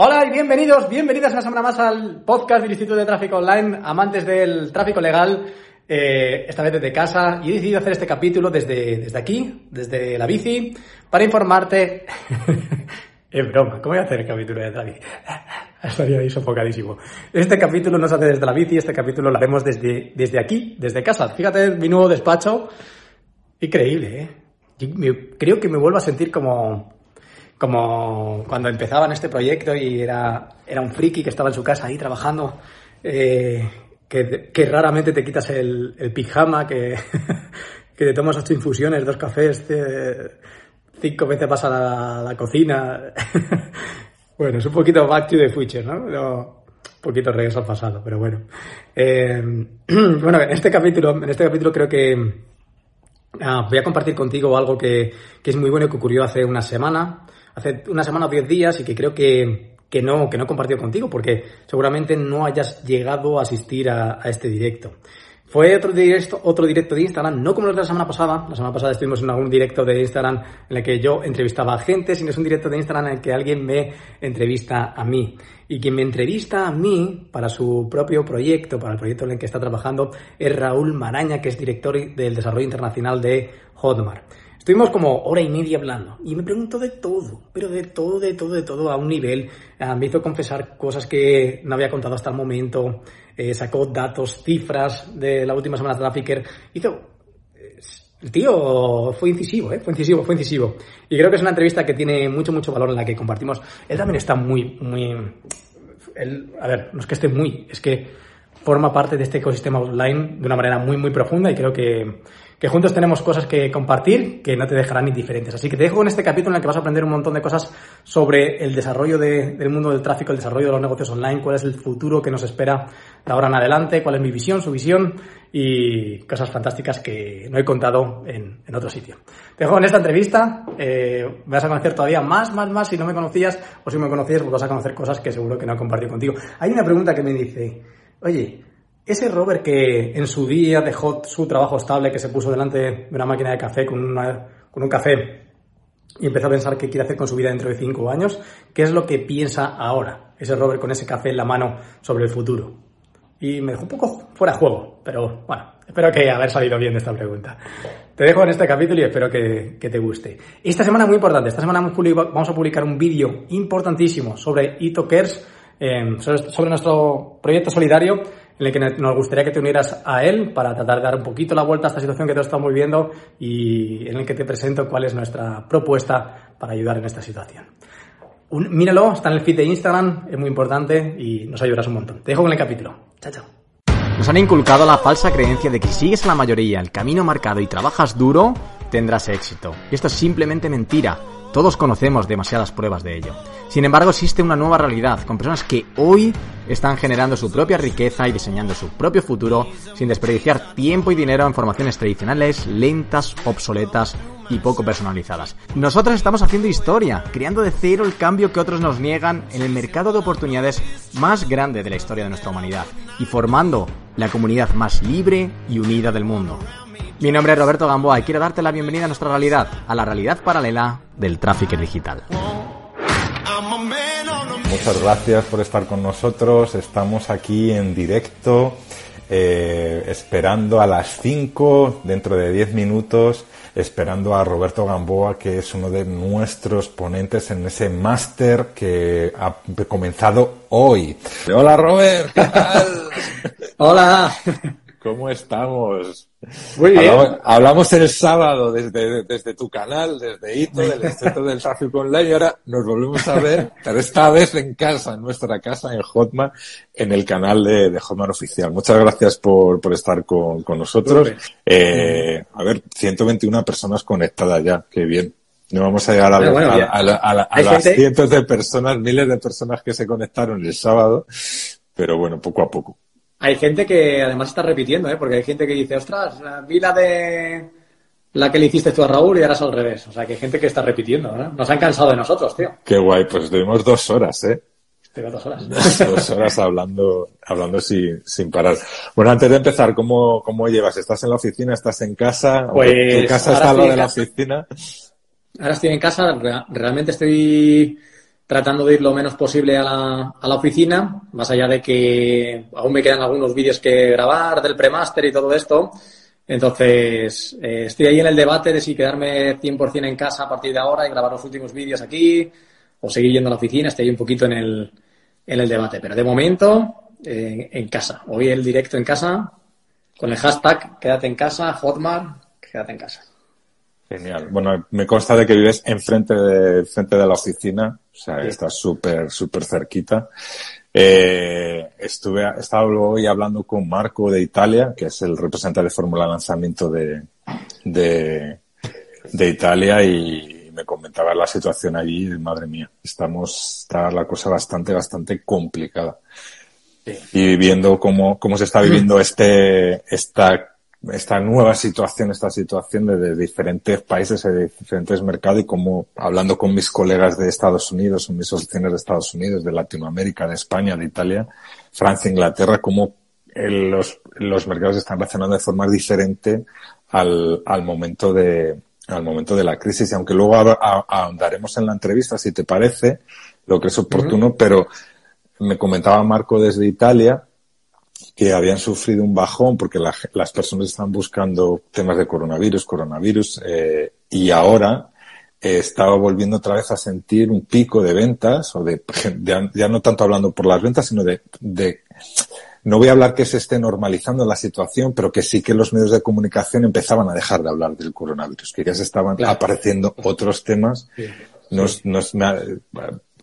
Hola y bienvenidos, bienvenidas una semana más al podcast del Instituto de Tráfico Online, amantes del tráfico legal, eh, esta vez desde casa, y he decidido hacer este capítulo desde, desde aquí, desde la bici, para informarte... es broma, ¿cómo voy a hacer el capítulo desde la bici? Estaría ahí sofocadísimo. Este capítulo no se hace desde la bici, este capítulo lo haremos desde, desde aquí, desde casa. Fíjate mi nuevo despacho. Increíble, ¿eh? Creo que me vuelvo a sentir como, como cuando empezaba en este proyecto y era, era un friki que estaba en su casa ahí trabajando, eh, que, que raramente te quitas el, pijama, que, que te tomas ocho infusiones, dos cafés, te- cinco veces vas a la, cocina. bueno, es un poquito back to the future, ¿no? Pero un poquito regreso al pasado, pero bueno. Eh, bueno, en este capítulo, en este capítulo creo que Ah, voy a compartir contigo algo que, que es muy bueno que ocurrió hace una semana, hace una semana o diez días y que creo que, que no, que no he compartido contigo porque seguramente no hayas llegado a asistir a, este directo. Fue otro directo, otro directo de Instagram, no como los de la semana pasada. La semana pasada estuvimos en algún directo de Instagram en el que yo entrevistaba a gente, sino es un directo de Instagram en el que alguien me entrevista a mí. Y quien me entrevista a mí para su propio proyecto, para el proyecto en el que está trabajando, es Raúl Maraña, que es director del desarrollo internacional de Hotmart. Estuvimos como hora y media hablando y me preguntó de todo, pero de todo, de todo, de todo a un nivel. Ah, me hizo confesar cosas que no había contado hasta el momento, eh, sacó datos, cifras de la última semana de Trafficker. Hizo. El tío fue incisivo, ¿eh? Fue incisivo, fue incisivo. Y creo que es una entrevista que tiene mucho, mucho valor en la que compartimos. Él también está muy, muy. Él, a ver, no es que esté muy, es que forma parte de este ecosistema online de una manera muy, muy profunda y creo que, que juntos tenemos cosas que compartir que no te dejarán indiferentes. Así que te dejo con este capítulo en el que vas a aprender un montón de cosas sobre el desarrollo de- del mundo del tráfico, el desarrollo de los negocios online, cuál es el futuro que nos espera de ahora en adelante, cuál es mi visión, su visión y cosas fantásticas que no he contado en, en otro sitio. Te dejo en esta entrevista, eh, vas a conocer todavía más, más, más si no me conocías o si me conocías, pues vas a conocer cosas que seguro que no he compartido contigo. Hay una pregunta que me dice, oye, ese Robert que en su día dejó su trabajo estable, que se puso delante de una máquina de café con, un café y empezó a pensar qué quiere hacer con su vida dentro de cinco años, ¿qué es lo que piensa ahora? Ese Robert con ese café en la mano sobre el futuro. Y me dejó un poco fuera de juego, pero bueno, espero que haber salido bien de esta pregunta. Te dejo en este capítulo y espero que, te guste. Esta semana muy importante, esta semana vamos a publicar un vídeo importantísimo sobre sobre, sobre nuestro proyecto solidario en el que nos gustaría que te unieras a él para tratar de dar un poquito la vuelta a esta situación que todos estamos viviendo y en el que te presento cuál es nuestra propuesta para ayudar en esta situación. Un- míralo, está en el feed de Instagram, es muy importante y nos ayudarás un montón. Te dejo con el capítulo. Chao, chao. Nos han inculcado la falsa creencia de que si sigues a la mayoría el camino marcado y trabajas duro, tendrás éxito. Y esto es simplemente mentira. Todos conocemos demasiadas pruebas de ello. Sin embargo, existe una nueva realidad, con personas que hoy están generando su propia riqueza y diseñando su propio futuro sin desperdiciar tiempo y dinero en formaciones tradicionales, lentas, obsoletas y poco personalizadas. Nosotros estamos haciendo historia, creando de cero el cambio que otros nos niegan en el mercado de oportunidades más grande de la historia de nuestra humanidad y formando la comunidad más libre y unida del mundo. Mi nombre es Roberto Gamboa y quiero darte la bienvenida a nuestra realidad, a la realidad paralela del tráfico digital. Muchas gracias por estar con nosotros. Estamos aquí en directo, eh, esperando a las 5, dentro de 10 minutos, esperando a Roberto Gamboa, que es uno de nuestros ponentes en ese máster que ha comenzado hoy. Hola Robert, ¿qué tal? Hola. ¿Cómo estamos? Muy bien. Hablamos, hablamos el sábado desde, desde tu canal, desde Hito, del Instituto del Tráfico Online, y ahora nos volvemos a ver, pero esta vez en casa, en nuestra casa, en Hotmart, en el canal de, de Hotmart Oficial. Muchas gracias por, por estar con, con nosotros. Eh, a ver, 121 personas conectadas ya, qué bien. No vamos a llegar a, Bueno, bueno, a- a a a las gente- cientos de personas, miles de personas que se conectaron el sábado, pero bueno, poco a poco. Hay gente que además está repitiendo, ¿eh? Porque hay gente que dice, ostras, vi la de la que le hiciste tú a Raúl y ahora es al revés. O sea, que hay gente que está repitiendo, ¿no? Nos han cansado de nosotros, tío. Qué guay, pues estuvimos dos horas, ¿eh? Tengo dos horas. dos horas hablando, hablando sin, sin parar. Bueno, antes de empezar, ¿cómo, ¿cómo llevas? ¿Estás en la oficina? ¿Estás en casa? Pues, ¿Tu casa está estoy de en la casa. oficina? Ahora estoy en casa, re- realmente estoy tratando de ir lo menos posible a la, a la oficina, más allá de que aún me quedan algunos vídeos que grabar del premaster y todo esto. Entonces, eh, estoy ahí en el debate de si quedarme 100% en casa a partir de ahora y grabar los últimos vídeos aquí o seguir yendo a la oficina. Estoy ahí un poquito en el, en el debate. Pero de momento, eh, en casa. Hoy el directo en casa con el hashtag quédate en casa, Hotmart, quédate en casa. Genial. Bueno, me consta de que vives enfrente de, frente de la oficina, o sea, estás súper, súper cerquita. Eh, estuve, estaba hoy hablando con Marco de Italia, que es el representante de Fórmula Lanzamiento de, de, de Italia y me comentaba la situación allí, madre mía, estamos, está la cosa bastante, bastante complicada. Y viendo cómo, cómo se está viviendo este, esta esta nueva situación, esta situación de, diferentes países de diferentes mercados y como hablando con mis colegas de Estados Unidos, mis asociaciones de Estados Unidos, de Latinoamérica, de España, de Italia, Francia, Inglaterra, como los, los mercados están reaccionando de forma diferente al, al momento de, al momento de la crisis. Y aunque luego ahondaremos en la entrevista, si te parece, lo que es oportuno, pero me comentaba Marco desde Italia que habían sufrido un bajón porque las personas están buscando temas de coronavirus, coronavirus, eh, y ahora eh, estaba volviendo otra vez a sentir un pico de ventas, o de, ya no tanto hablando por las ventas, sino de, de, no voy a hablar que se esté normalizando la situación, pero que sí que los medios de comunicación empezaban a dejar de hablar del coronavirus, que ya se estaban apareciendo otros temas. Nos, nos,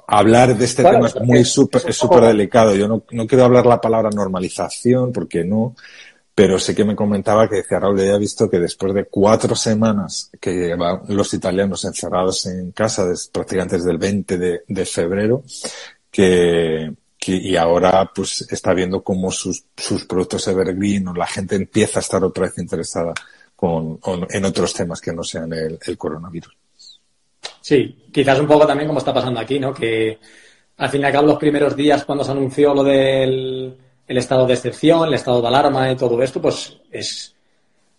hablar de este tema es muy súper es súper delicado. Yo no, no quiero hablar la palabra normalización porque no, pero sí que me comentaba que decía Raúl, ya visto que después de cuatro semanas que llevan los italianos encerrados en casa, prácticamente desde el 20 de, de febrero, que, que, y ahora pues está viendo cómo sus, sus productos evergreen o la gente empieza a estar otra vez interesada con, con en otros temas que no sean el, el coronavirus. Sí, quizás un poco también como está pasando aquí, ¿no? Que al fin y al cabo los primeros días cuando se anunció lo del el estado de excepción, el estado de alarma y todo esto, pues es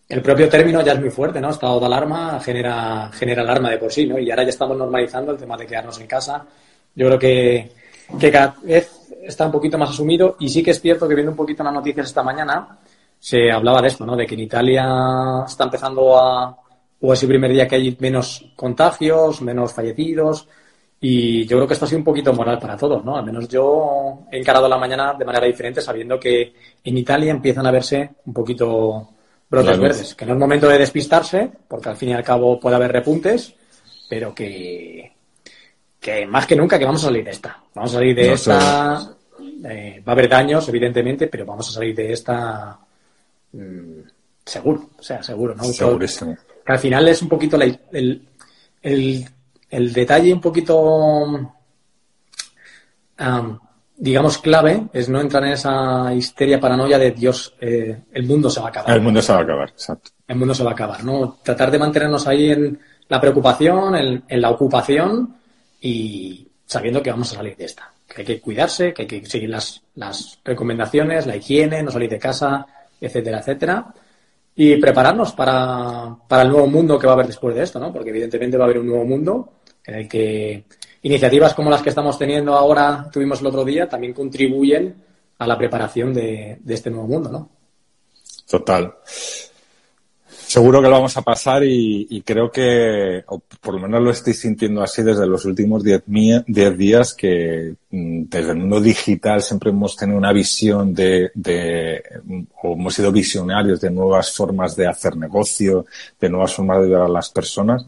el propio término ya es muy fuerte, ¿no? Estado de alarma genera, genera alarma de por sí, ¿no? Y ahora ya estamos normalizando el tema de quedarnos en casa. Yo creo que, que cada vez está un poquito más asumido y sí que es cierto que viendo un poquito las noticias esta mañana se hablaba de esto, ¿no? De que en Italia está empezando a, o es el primer día que hay menos contagios, menos fallecidos. Y yo creo que esto ha sido un poquito moral para todos, ¿no? Al menos yo he encarado la mañana de manera diferente, sabiendo que en Italia empiezan a verse un poquito brotes verdes. Que no es momento de despistarse, porque al fin y al cabo puede haber repuntes, pero que, que más que nunca que vamos a salir de esta. Vamos a salir de esta. Eh, va a haber daños, evidentemente, pero vamos a salir de esta mm, seguro. O sea, seguro, ¿no? Segurísimo que al final es un poquito el, el, detalle un poquito, digamos, clave es no entrar en esa histeria paranoia de Dios, eh, el mundo se va a acabar. El mundo se va a acabar, exacto. El mundo se va a acabar, ¿no? Tratar de mantenernos ahí en la preocupación, en, en la ocupación y sabiendo que vamos a salir de esta. Que hay que cuidarse, que hay que seguir las, las recomendaciones, la higiene, no salir de casa, etcétera, etcétera y prepararnos para, para, el nuevo mundo que va a haber después de esto, ¿no? Porque evidentemente va a haber un nuevo mundo en el que iniciativas como las que estamos teniendo ahora, tuvimos el otro día, también contribuyen a la preparación de, de este nuevo mundo, ¿no? Total. Seguro que lo vamos a pasar y, creo que, o por lo menos lo estoy sintiendo así desde los últimos 10 días, que mm, desde el mundo digital siempre hemos tenido una visión de, de, o hemos sido visionarios de nuevas formas de hacer negocio, de nuevas formas de ayudar a las personas.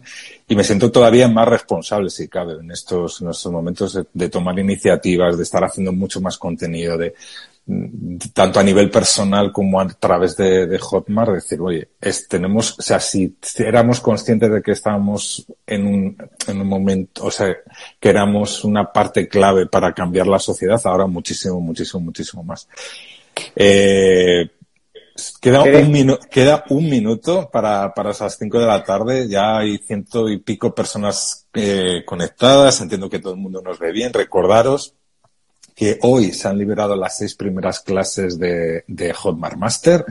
Y me siento todavía más responsable, si cabe, en estos, en estos momentos de tomar iniciativas, de estar haciendo mucho más contenido, de, tanto a nivel personal como a través de, Hotmart, decir, oye, es, tenemos, o sea, si éramos conscientes de que estábamos en un, en un momento, o sea, que éramos una parte clave para cambiar la sociedad, ahora muchísimo, muchísimo, muchísimo más. Eh, queda, un queda un minuto para, para esas cinco de la tarde, ya hay ciento y pico personas eh, conectadas, entiendo que todo el mundo nos ve bien, recordaros, que hoy se han liberado las seis primeras clases de, de Hotmart Master,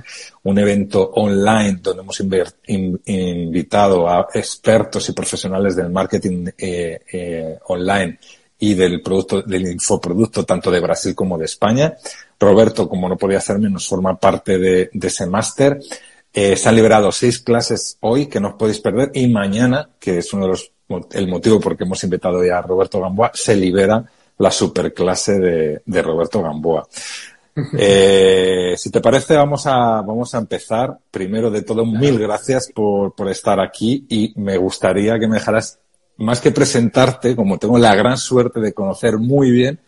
un evento online donde hemos invitado a expertos y profesionales del marketing eh, eh, online y del producto, del infoproducto tanto de Brasil como de España. Roberto, como no podía ser menos, forma parte de, ese máster. Eh, se han liberado seis clases hoy que no os podéis perder y mañana, que es uno de los el motivo por que hemos invitado ya a Roberto Gamboa, se libera la superclase de, de Roberto Gamboa. Eh, si te parece, vamos a, vamos a empezar. Primero de todo, mil gracias por, por estar aquí y me gustaría que me dejaras más que presentarte, como tengo la gran suerte de conocer muy bien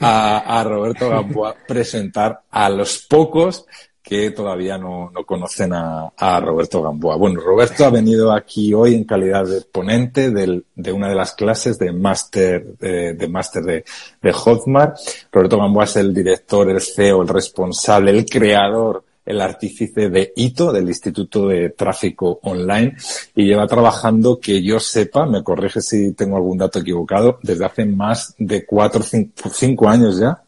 a, a Roberto Gamboa, presentar a los pocos que todavía no, no conocen a, Roberto Gamboa. Bueno, Roberto ha venido aquí hoy en calidad de ponente del, de una de las clases de máster de, de máster de Hotmart. Roberto Gamboa es el director, el CEO, el responsable, el creador el artífice de ITO, del Instituto de Tráfico Online, y lleva trabajando, que yo sepa, me corrige si tengo algún dato equivocado, desde hace más de cuatro, cinco, cinco años ya,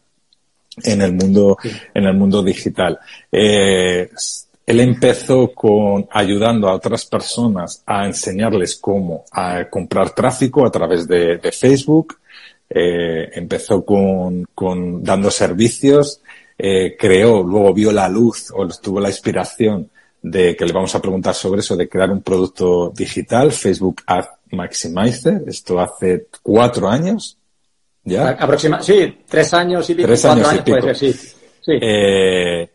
en el mundo, en el mundo digital. Eh, él empezó con ayudando a otras personas a enseñarles cómo a comprar tráfico a través de, de Facebook. Eh, empezó con, con, dando servicios, eh, creó, luego vio la luz o tuvo la inspiración de que le vamos a preguntar sobre eso, de crear un producto digital, Facebook Ad Maximizer. Esto hace cuatro años ¿Ya? Aproxima sí, tres años y pico. Tres años, y pico. sí. sí. Eh,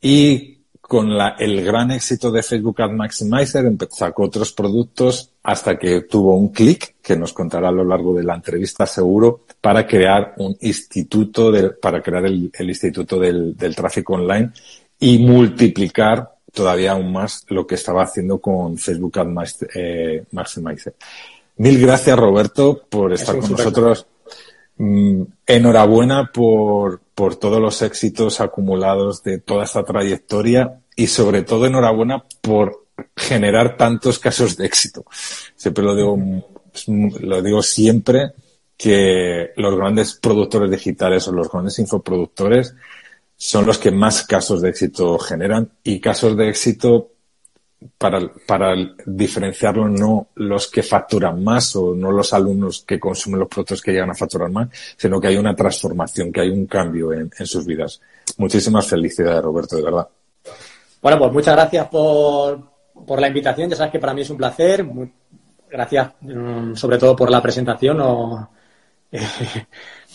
y con la, el gran éxito de Facebook Ad Maximizer sacó otros productos hasta que tuvo un clic, que nos contará a lo largo de la entrevista seguro, para crear un instituto, de, para crear el, el instituto del, del, tráfico online y multiplicar todavía aún más lo que estaba haciendo con Facebook Ad eh, Maximizer. Mil gracias, Roberto, por estar con nosotros. Enhorabuena por, por todos los éxitos acumulados de toda esta trayectoria y sobre todo enhorabuena por generar tantos casos de éxito. Siempre lo digo, lo digo siempre que los grandes productores digitales o los grandes infoproductores son los que más casos de éxito generan y casos de éxito para, para diferenciarlo no los que facturan más o no los alumnos que consumen los productos que llegan a facturar más, sino que hay una transformación, que hay un cambio en, en sus vidas. Muchísimas felicidades, Roberto, de verdad. Bueno, pues muchas gracias por, por la invitación. Ya sabes que para mí es un placer. Gracias mm, sobre todo por la presentación.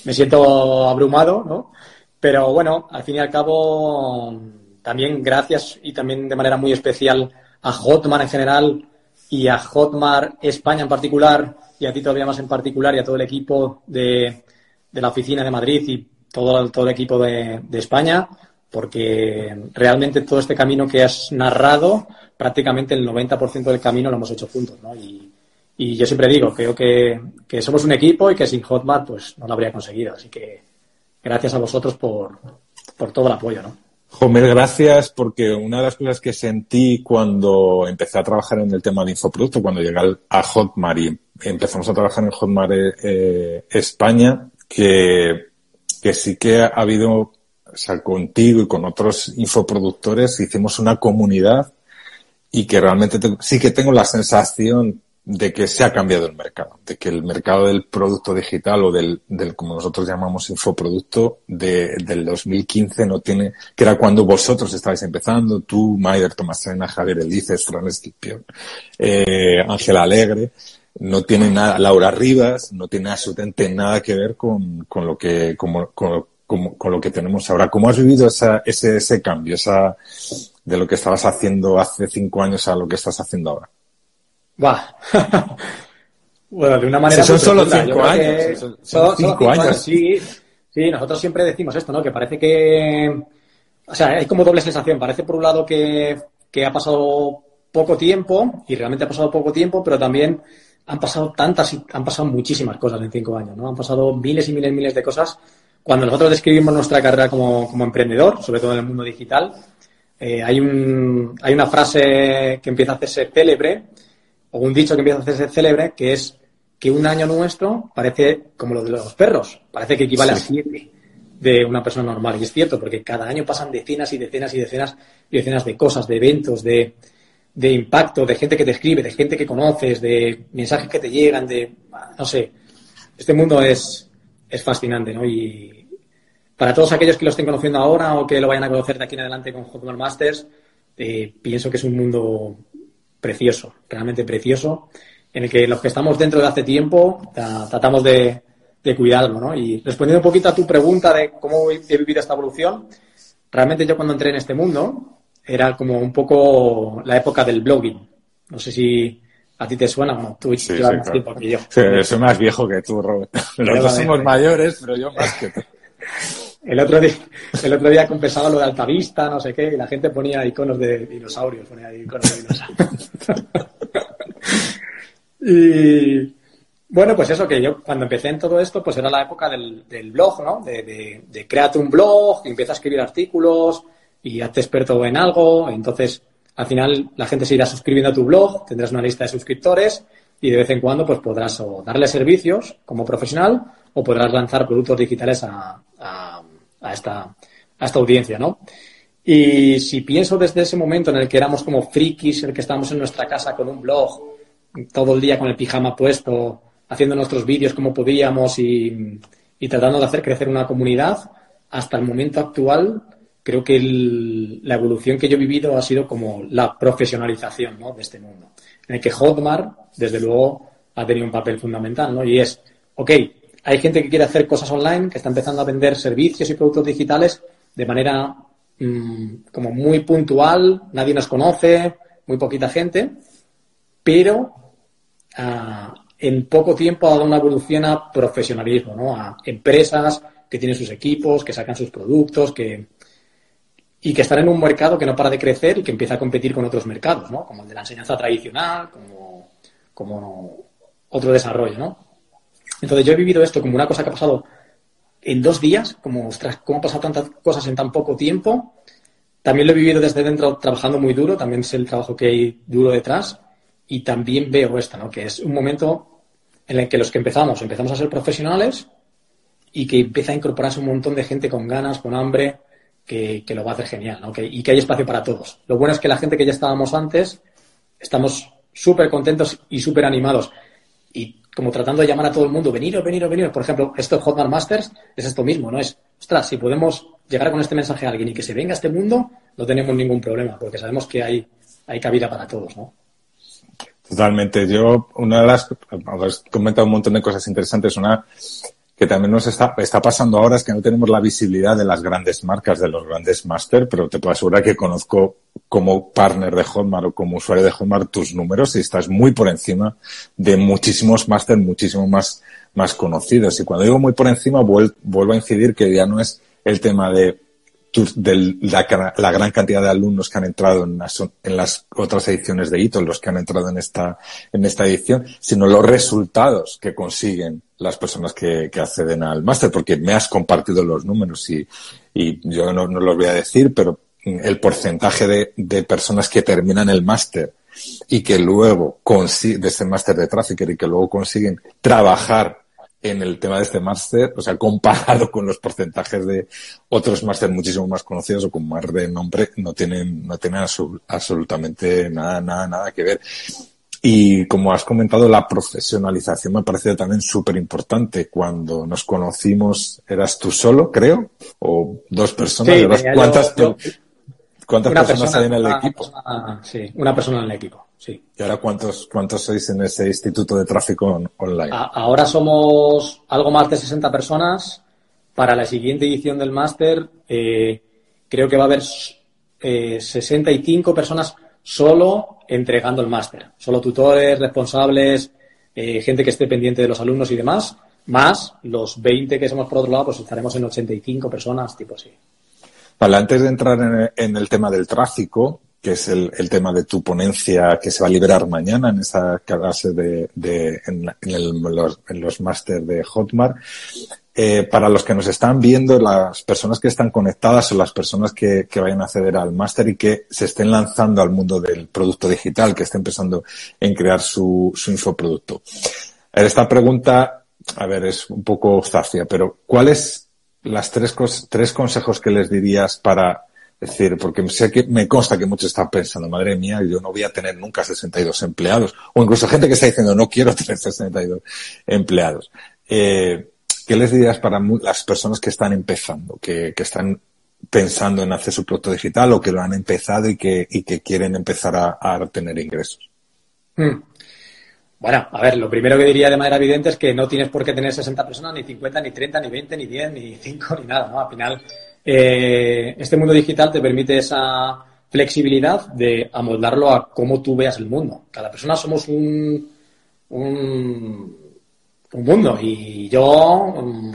Me siento abrumado, ¿no? Pero bueno, al fin y al cabo, también gracias y también de manera muy especial a Hotmart en general y a Hotmart España en particular y a ti todavía más en particular y a todo el equipo de, de la oficina de Madrid y todo, todo el equipo de, de, España, porque realmente todo este camino que has narrado, prácticamente el 90% del camino lo hemos hecho juntos, ¿no? Y, y yo siempre digo, creo que, que, somos un equipo y que sin Hotmart pues no lo habría conseguido. Así que gracias a vosotros por, por todo el apoyo, ¿no? Jomer, gracias, porque una de las cosas que sentí cuando empecé a trabajar en el tema de infoproducto, cuando llegué a Hotmart y empezamos a trabajar en Hotmart eh, España, que, que sí que ha habido, o sea, contigo y con otros infoproductores hicimos una comunidad y que realmente te, sí que tengo la sensación de que se ha cambiado el mercado, de que el mercado del producto digital o del, del como nosotros llamamos infoproducto de, del 2015 no tiene, que era cuando vosotros estabais empezando, tú, Maider, Tomás Trena, Javier Elices, Fran Esquipión, eh, Ángela Alegre, no tiene nada, Laura Rivas, no tiene absolutamente nada que ver con, con lo que, como, con, con, con, lo que tenemos ahora. ¿Cómo has vivido esa, ese, ese cambio, esa, de lo que estabas haciendo hace cinco años a lo que estás haciendo ahora? Va. bueno, de una manera. Si son solo cinco años. Son, son cinco, cinco años. años. Sí, sí, nosotros siempre decimos esto, ¿no? Que parece que. O sea, hay como doble sensación. Parece por un lado que, que ha pasado poco tiempo, y realmente ha pasado poco tiempo, pero también han pasado tantas, han pasado muchísimas cosas en cinco años, ¿no? Han pasado miles y miles y miles de cosas. Cuando nosotros describimos nuestra carrera como, como emprendedor, sobre todo en el mundo digital, eh, hay, un, hay una frase que empieza a hacerse célebre, o un dicho que empieza a hacerse célebre, que es que un año nuestro parece como lo de los perros, parece que equivale sí. a siete de una persona normal. Y es cierto, porque cada año pasan decenas y decenas y decenas y decenas de cosas, de eventos, de, de impacto, de gente que te escribe, de gente que conoces, de mensajes que te llegan, de, no sé, este mundo es, es fascinante, ¿no? Y para todos aquellos que lo estén conociendo ahora o que lo vayan a conocer de aquí en adelante con Hotmart Masters, eh, pienso que es un mundo precioso, realmente precioso, en el que los que estamos dentro de hace tiempo tratamos de, de cuidarlo, ¿no? Y respondiendo un poquito a tu pregunta de cómo he vivido esta evolución, realmente yo cuando entré en este mundo era como un poco la época del blogging. No sé si a ti te suena o no. Tú sí, llevas más tiempo que yo. Sí, soy más viejo que tú, Robert. Los dos somos mayores, pero yo más que tú. El otro día, el otro día confesaba lo de Altavista, no sé qué, y la gente ponía iconos de dinosaurios, ponía iconos de dinosaurios. y bueno, pues eso que yo cuando empecé en todo esto, pues era la época del, blog, ¿no? De, de, de créate un blog, empieza a escribir artículos y hazte experto en algo. Entonces, al final la gente se irá suscribiendo a tu blog, tendrás una lista de suscriptores y de vez en cuando pues podrás o darle servicios como profesional o podrás lanzar productos digitales a, esta, a esta audiencia, ¿no? Y si pienso desde ese momento en el que éramos como frikis, en el que estábamos en nuestra casa con un blog, todo el día con el pijama puesto, haciendo nuestros vídeos como podíamos y, y tratando de hacer crecer una comunidad, hasta el momento actual creo que la evolución que yo he vivido ha sido como la profesionalización ¿no? de este mundo, en el que Hotmart, desde luego, ha tenido un papel fundamental, ¿no? Y es, ok, hay gente que quiere hacer cosas online, que está empezando a vender servicios y productos digitales de manera mm, como muy puntual, nadie nos conoce, muy poquita gente, pero ah, en poco tiempo ha dado una evolución a profesionalismo, ¿no? A empresas que tienen sus equipos, que sacan sus productos, que y que están en un mercado que no para de crecer y que empieza a competir con otros mercados, ¿no? Como el de la enseñanza tradicional, como, como otro desarrollo, ¿no? Entonces yo he vivido esto como una cosa que ha pasado en dos días, como, ostras, ¿cómo han pasado tantas cosas en tan poco tiempo? También lo he vivido desde dentro trabajando muy duro, también sé el trabajo que hay duro detrás y también veo esto, ¿no? Que es un momento en el que los que empezamos, empezamos a ser profesionales y que empieza a incorporarse un montón de gente con ganas, con hambre, que, lo va a hacer genial, ¿no? y que hay espacio para todos. Lo bueno es que la gente que ya estábamos antes, estamos súper contentos y súper animados como tratando de llamar a todo el mundo, veniros, veniros, veniros. Por ejemplo, esto de Hotmart Masters es esto mismo, ¿no? Es, ostras, si podemos llegar con este mensaje a alguien y que se venga a este mundo, no tenemos ningún problema, porque sabemos que hay, hay cabida para todos, ¿no? Totalmente. Yo, una de las, has comentado un montón de cosas interesantes. Una, que también nos está, está pasando ahora es que no tenemos la visibilidad de las grandes marcas, de los grandes máster, pero te puedo asegurar que conozco como partner de Hotmart o como usuario de Hotmart tus números y estás muy por encima de muchísimos máster, muchísimo más, más conocidos. Y cuando digo muy por encima, vuelvo a incidir que ya no es el tema de de la, la, gran cantidad de alumnos que han entrado en las, en las otras ediciones de ITO, los que han entrado en esta, en esta edición, sino los resultados que consiguen las personas que, que acceden al máster, porque me has compartido los números y, yo no, no los voy a decir, pero el porcentaje de, de personas que terminan el máster y que luego consiguen, de ese máster de Trafficker y que luego consiguen trabajar en el tema de este máster, o sea, comparado con los porcentajes de otros máster muchísimo más conocidos o con más de nombre, no tienen, no tienen absolutamente nada, nada, nada que ver. Y como has comentado, la profesionalización me ha parecido también súper importante. Cuando nos conocimos, eras tú solo, creo, o dos personas. ¿Cuántas, ¿cuántas personas hay en el equipo? sí, una persona en el equipo. Sí. ¿Y ahora cuántos, cuántos sois en ese instituto de tráfico online? ahora somos algo más de 60 personas. Para la siguiente edición del máster, eh, creo que va a haber eh, 65 personas solo entregando el máster. Solo tutores, responsables, eh, gente que esté pendiente de los alumnos y demás, más los 20 que somos por otro lado, pues estaremos en 85 personas, tipo así. Vale, antes de entrar en el tema del tráfico, que es el, el, tema de tu ponencia que se va a liberar mañana en esa clase de, de en, los, en los máster de Hotmart. Eh, para los que nos están viendo, las personas que están conectadas o las personas que, que vayan a acceder al máster y que se estén lanzando al mundo del producto digital, que estén empezando en crear su, su infoproducto. Esta pregunta, a ver, es un poco zafia, pero ¿cuáles las tres, tres consejos que les dirías para decir, porque sé que me consta que muchos están pensando, madre mía, yo no voy a tener nunca 62 empleados. O incluso gente que está diciendo, no quiero tener 62 empleados. Eh, ¿qué les dirías para las personas que están empezando, que, están pensando en hacer su producto digital o que lo han empezado y que, quieren empezar a, tener ingresos? Hmm. Bueno, a ver, lo primero que diría de manera evidente es que no tienes por qué tener 60 personas, ni 50, ni 30, ni 20, ni 10, ni 5, ni nada. Al final, eh, este mundo digital te permite esa flexibilidad de amoldarlo a cómo tú veas el mundo. Cada persona somos un, un mundo y yo um,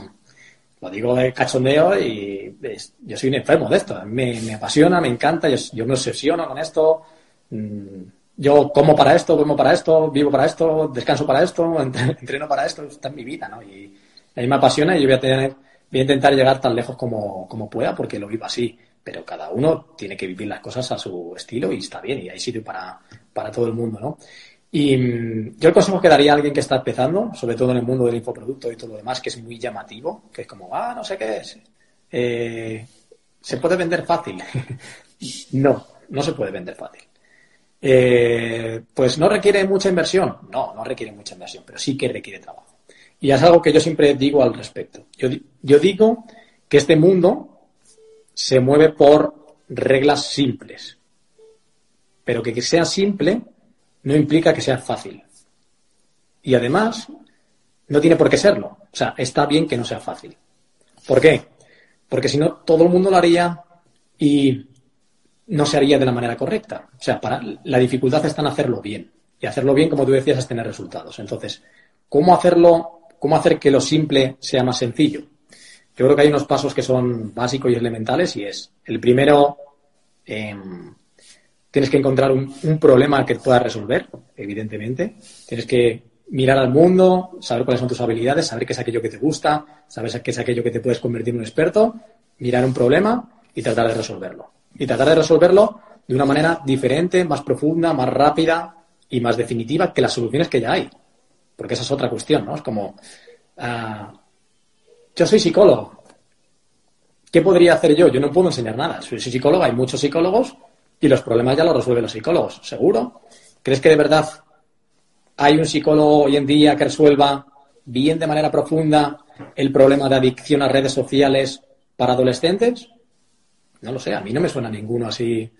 lo digo de cachondeo y yo soy un enfermo de esto. Me, me apasiona, me encanta, yo, yo me obsesiono con esto. Mm, yo como para esto, duermo para esto, vivo para esto, descanso para esto, entreno para esto, está en mi vida, ¿no? Y a mí me apasiona y yo voy a tener, voy a intentar llegar tan lejos como, como pueda porque lo vivo así. Pero cada uno tiene que vivir las cosas a su estilo y está bien y hay sitio para, para todo el mundo, ¿no? Y mm, yo el consejo que daría a alguien que está empezando, sobre todo en el mundo del infoproducto y todo lo demás, que es muy llamativo, que es como, ah, no sé qué es, eh, se puede vender fácil. no, no se puede vender fácil. Eh, pues no requiere mucha inversión. No, no requiere mucha inversión, pero sí que requiere trabajo. Y es algo que yo siempre digo al respecto. Yo, yo digo que este mundo se mueve por reglas simples. Pero que, que sea simple no implica que sea fácil. Y además, no tiene por qué serlo. O sea, está bien que no sea fácil. ¿Por qué? Porque si no, todo el mundo lo haría y no se haría de la manera correcta. O sea, para, la dificultad está en hacerlo bien. Y hacerlo bien, como tú decías, es tener resultados. Entonces, ¿cómo hacerlo, cómo hacer que lo simple sea más sencillo? Yo creo que hay unos pasos que son básicos y elementales y es, el primero, em, tienes que encontrar un, un, problema que puedas resolver, evidentemente. Tienes que mirar al mundo, saber cuáles son tus habilidades, saber qué es aquello que te gusta, saber qué es aquello que te puedes convertir en un experto, mirar un problema y tratar de resolverlo y tratar de resolverlo de una manera diferente, más profunda, más rápida y más definitiva que las soluciones que ya hay. Porque esa es otra cuestión, ¿no? Es como, uh, yo soy psicólogo. ¿Qué podría hacer yo? Yo no puedo enseñar nada. Soy psicólogo, hay muchos psicólogos y los problemas ya los resuelven los psicólogos, ¿seguro? ¿Crees que de verdad hay un psicólogo hoy en día que resuelva bien de manera profunda el problema de adicción a redes sociales para adolescentes? No lo sé, a mí no me suena ninguno así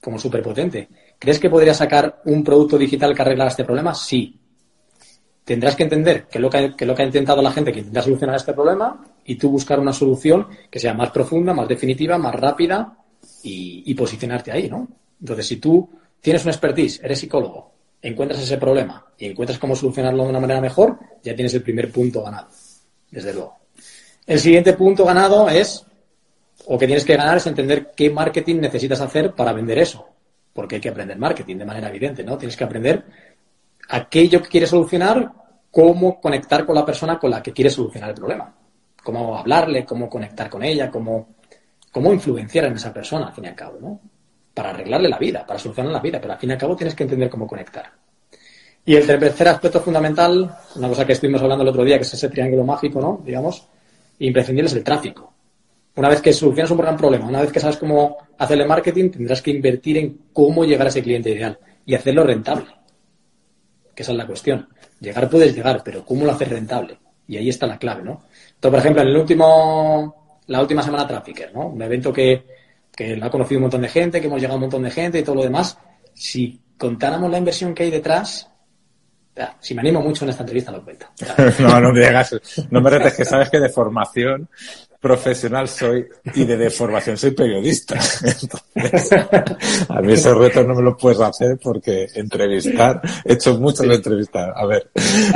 como súper potente. ¿Crees que podría sacar un producto digital que arreglara este problema? Sí. Tendrás que entender que lo que, lo que ha intentado la gente que intenta solucionar este problema y tú buscar una solución que sea más profunda, más definitiva, más rápida y, y posicionarte ahí, ¿no? Entonces, si tú tienes una expertise, eres psicólogo, encuentras ese problema y encuentras cómo solucionarlo de una manera mejor, ya tienes el primer punto ganado, desde luego. El siguiente punto ganado es o que tienes que ganar es entender qué marketing necesitas hacer para vender eso. Porque hay que aprender marketing de manera evidente, ¿no? Tienes que aprender aquello que quieres solucionar, cómo conectar con la persona con la que quieres solucionar el problema. Cómo hablarle, cómo conectar con ella, cómo, cómo influenciar en esa persona, al fin y al cabo, ¿no? Para arreglarle la vida, para solucionar la vida, pero al fin y al cabo tienes que entender cómo conectar. Y el tercer aspecto fundamental, una cosa que estuvimos hablando el otro día, que es ese triángulo mágico, ¿no? Digamos, imprescindible es el tráfico. Una vez que solucionas un gran problema, una vez que sabes cómo hacerle marketing, tendrás que invertir en cómo llegar a ese cliente ideal y hacerlo rentable. Que esa es la cuestión. Llegar puedes llegar, pero ¿cómo lo haces rentable? Y ahí está la clave, ¿no? Entonces, por ejemplo, en el último, la última semana Trafficker, ¿no? Un evento que, que lo ha conocido un montón de gente, que hemos llegado un montón de gente y todo lo demás. Si contáramos la inversión que hay detrás, si me animo mucho en esta entrevista lo cuento. no, no me digas, no me retes que sabes que de formación profesional soy y de deformación soy periodista. Entonces, a mí ese reto no me lo puedes hacer porque entrevistar, he hecho mucho de entrevistar. A ver,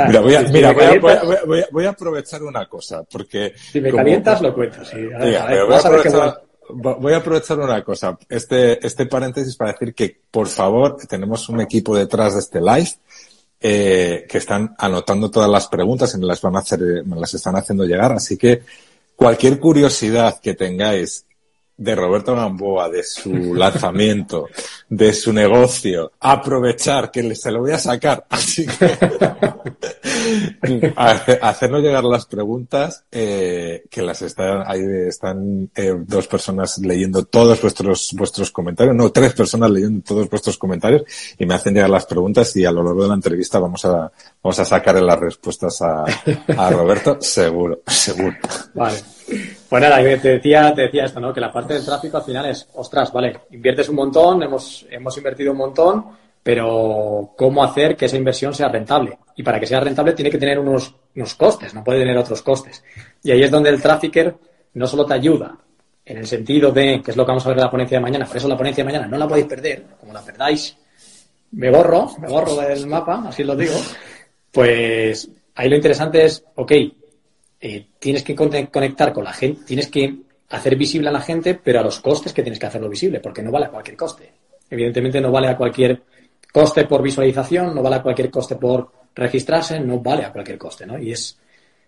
mira, voy a, mira, voy a, voy, a, voy a, aprovechar una cosa porque... Si me calientas, lo cuento, sí. voy, a aprovechar, voy a aprovechar una cosa, este, este paréntesis para decir que, por favor, tenemos un equipo detrás de este live eh, que están anotando todas las preguntas y me las van a hacer, me las están haciendo llegar, así que Cualquier curiosidad que tengáis de Roberto Gamboa, de su lanzamiento, de su negocio, aprovechar que se lo voy a sacar. Así que hacernos llegar las preguntas, eh, que las están, ahí están eh, dos personas leyendo todos vuestros, vuestros comentarios, no, tres personas leyendo todos vuestros comentarios y me hacen llegar las preguntas y a lo largo de la entrevista vamos a, vamos a sacar las respuestas a, a Roberto, seguro, seguro. Vale. Pues nada, te decía, te decía esto, ¿no? Que la parte del tráfico al final es, ostras, vale, inviertes un montón, hemos, hemos invertido un montón, pero ¿cómo hacer que esa inversión sea rentable? Y para que sea rentable tiene que tener unos, unos costes, no puede tener otros costes. Y ahí es donde el trafficker no solo te ayuda en el sentido de, que es lo que vamos a ver en la ponencia de mañana, por eso la ponencia de mañana no la podéis perder, como la perdáis, me borro, me borro del mapa, así lo digo, pues ahí lo interesante es, ok, eh, tienes que conectar con la gente, tienes que hacer visible a la gente, pero a los costes que tienes que hacerlo visible, porque no vale a cualquier coste. Evidentemente no vale a cualquier coste por visualización, no vale a cualquier coste por registrarse, no vale a cualquier coste, ¿no? Y es,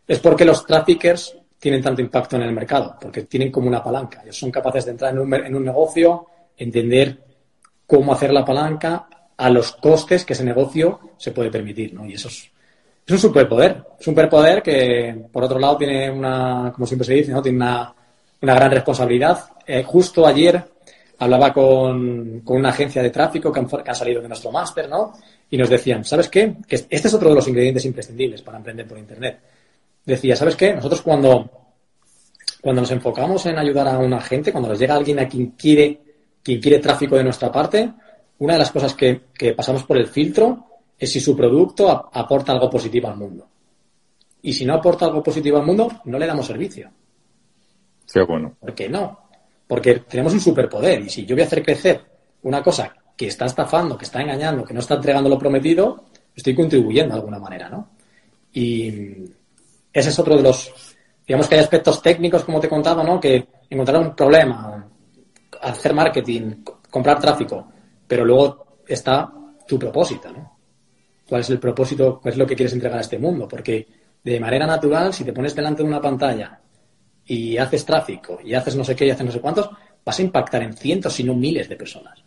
es porque los traffickers tienen tanto impacto en el mercado, porque tienen como una palanca. Ellos son capaces de entrar en un, en un negocio, entender cómo hacer la palanca a los costes que ese negocio se puede permitir, ¿no? Y eso es, es un superpoder. Es un superpoder que, por otro lado, tiene una, como siempre se dice, ¿no? Tiene una, una gran responsabilidad. Eh, justo ayer hablaba con, con, una agencia de tráfico que han, salido de nuestro máster, ¿no? Y nos decían, ¿sabes qué? Que este es otro de los ingredientes imprescindibles para emprender por Internet. Decía, ¿sabes qué? Nosotros cuando, cuando nos enfocamos en ayudar a una gente, cuando nos llega alguien a quien quiere, quien quiere tráfico de nuestra parte, una de las cosas que, que pasamos por el filtro es si su producto aporta algo positivo al mundo. Y si no aporta algo positivo al mundo, no le damos servicio. Sí, bueno. ¿Por qué no? Porque tenemos un superpoder y si yo voy a hacer crecer una cosa que está estafando, que está engañando, que no está entregando lo prometido, estoy contribuyendo de alguna manera, ¿no? Y ese es otro de los, digamos que hay aspectos técnicos, como te he contado, ¿no? Que encontrar un problema, hacer marketing, comprar tráfico, pero luego está tu propósito, ¿no? Cuál es el propósito, cuál es lo que quieres entregar a este mundo. Porque de manera natural, si te pones delante de una pantalla y haces tráfico y haces no sé qué y haces no sé cuántos, vas a impactar en cientos, si no miles de personas.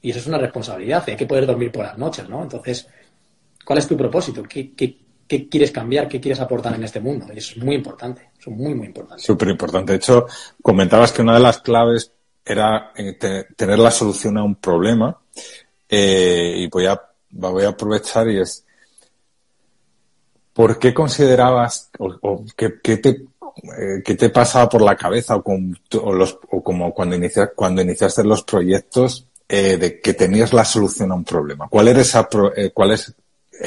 Y eso es una responsabilidad, hay que poder dormir por las noches, ¿no? Entonces, ¿cuál es tu propósito? ¿Qué, quieres cambiar? ¿Qué quieres aportar en este mundo? Y eso es muy importante, es muy, muy importante. Súper importante. De hecho, comentabas que una de las claves era eh, tener la solución a un problema. Eh, y voy a voy a aprovechar y es, ¿por qué considerabas o, qué, te, eh, qué te pasaba por la cabeza o, como cuando, inicia, cuando iniciaste los proyectos eh, de que tenías la solución a un problema? ¿Cuál, era esa eh, cuál es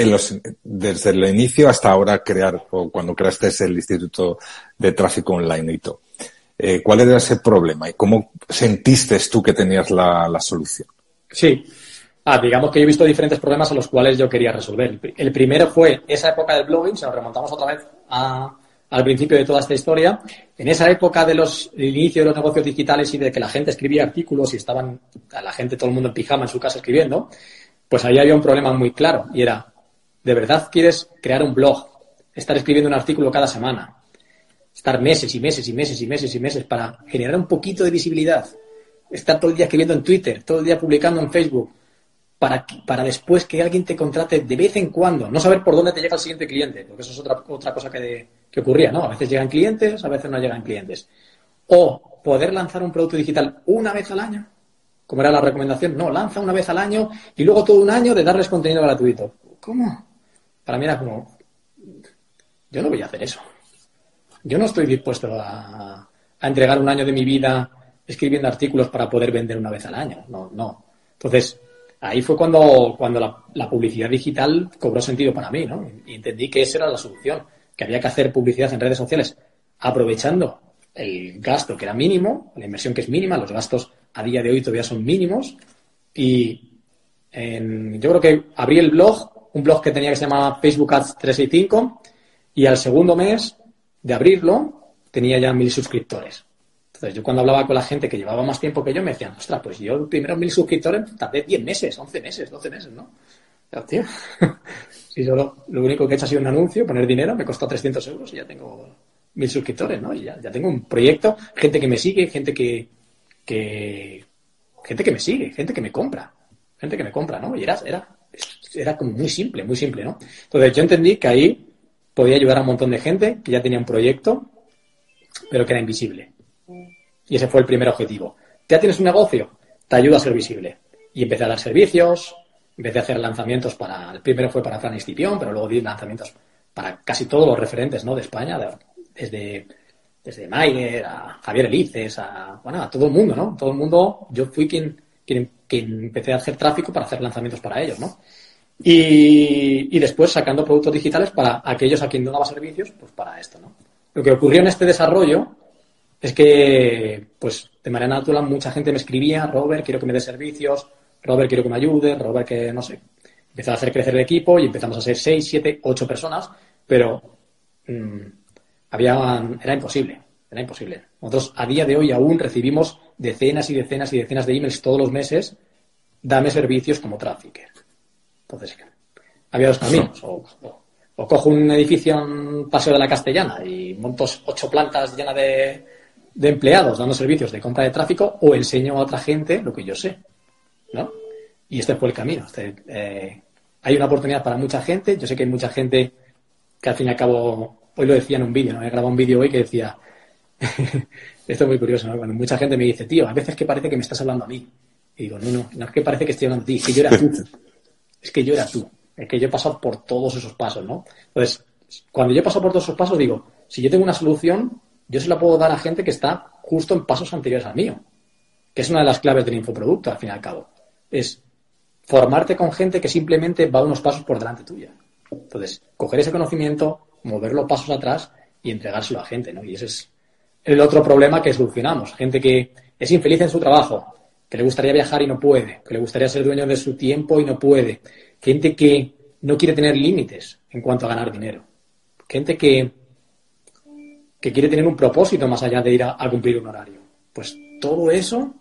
los, desde el inicio hasta ahora crear o cuando creaste el Instituto de Tráfico Online y todo? ¿Cuál era ese problema y cómo sentiste tú que tenías la, la solución? Sí, Ah, digamos que yo he visto diferentes problemas a los cuales yo quería resolver. El primero fue esa época del blogging, si nos remontamos otra vez al principio de toda esta historia. En esa época de los inicio de los negocios digitales y de que la gente escribía artículos y estaban la gente, todo el mundo en pijama en su casa escribiendo, pues ahí había un problema muy claro y era, ¿de verdad quieres crear un blog? Estar escribiendo un artículo cada semana, estar meses y meses y meses y meses y meses para generar un poquito de visibilidad, estar todo el día escribiendo en Twitter, todo el día publicando en Facebook, para, para después que alguien te contrate de vez en cuando, no saber por dónde te llega el siguiente cliente, porque eso es otra, otra cosa que, que ocurría, ¿no? A veces llegan clientes, a veces no llegan clientes. O poder lanzar un producto digital una vez al año, como era la recomendación, no, lanza una vez al año y luego todo un año de darles contenido gratuito. ¿Cómo? Para mí era como, yo no voy a hacer eso. Yo no estoy dispuesto a, a entregar un año de mi vida escribiendo artículos para poder vender una vez al año. No, no. Entonces, ahí fue cuando, cuando la, publicidad digital cobró sentido para mí, ¿no? Y entendí que esa era la solución, que había que hacer publicidad en redes sociales aprovechando el gasto que era mínimo, la inversión que es mínima, los gastos a día de hoy todavía son mínimos. Y yo creo que abrí el blog, un blog que tenía que se llamaba Facebook Ads 365, y al segundo mes de abrirlo tenía ya mil suscriptores. Entonces, yo cuando hablaba con la gente que llevaba más tiempo que yo, me decían, ostras, pues yo primero mil suscriptores tardé 10 meses, 11 meses, 12 meses, ¿no? Pero, tío, si solo lo único que he hecho ha sido un anuncio, poner dinero, me costó 300 euros y ya tengo mil suscriptores, ¿no? Y ya, ya tengo un proyecto, gente que me sigue, gente que, que gente que me sigue, gente que me compra, gente que me compra, ¿no? Y era, era, era como muy simple, muy simple, ¿no? Entonces yo entendí que ahí podía ayudar a un montón de gente que ya tenía un proyecto, pero que era invisible. Y ese fue el primer objetivo. Ya tienes un negocio, te ayuda a ser visible. Y empecé a dar servicios, empecé a hacer lanzamientos para, el primero fue para Fran Estipión, pero luego di lanzamientos para casi todos los referentes, ¿no? De España, desde, desde Maider a Javier Elices, a, bueno, a todo el mundo, ¿no? Todo el mundo, yo fui quien, quien, empecé a hacer tráfico para hacer lanzamientos para ellos, ¿no? Y, y, después sacando productos digitales para aquellos a quien daba servicios, pues para esto, ¿no? Lo que ocurrió en este desarrollo es que, pues, de manera natural mucha gente me escribía, Robert, quiero que me dé servicios, Robert, quiero que me ayude, Robert, que no sé. Empezó a hacer crecer el equipo y empezamos a ser seis, siete, ocho personas, pero mmm, había, era imposible, era imposible. Nosotros a día de hoy aún recibimos decenas y decenas y decenas de emails todos los meses, dame servicios como trafficker. Entonces, había dos caminos. O, cojo un edificio en Paseo de la Castellana y monto ocho plantas llenas de, de, empleados dando servicios de compra de tráfico o enseño a otra gente lo que yo sé. ¿no? Y este fue el camino. Este, eh, hay una oportunidad para mucha gente. Yo sé que hay mucha gente que al fin y al cabo, hoy lo decía en un vídeo, ¿no? He grabado un vídeo hoy que decía, esto es muy curioso, ¿no? Cuando mucha gente me dice, tío, a veces que parece que me estás hablando a mí. Y digo, no, no, no es que parece que estoy hablando a ti, es que yo era tú. es que yo era tú. Es que yo he pasado por todos esos pasos, ¿no? Entonces, cuando yo he pasado por todos esos pasos, digo, si yo tengo una solución, yo se la puedo dar a gente que está justo en pasos anteriores al mío. Que es una de las claves del infoproducto, al fin y al cabo. Es formarte con gente que simplemente va unos pasos por delante tuya. Entonces, coger ese conocimiento, moverlo pasos atrás y entregárselo a gente, ¿no? Y ese es el otro problema que solucionamos. Gente que es infeliz en su trabajo, que le gustaría viajar y no puede, que le gustaría ser dueño de su tiempo y no puede. Gente que no quiere tener límites en cuanto a ganar dinero. Gente que, que quiere tener un propósito más allá de ir a, cumplir un horario. Pues todo eso,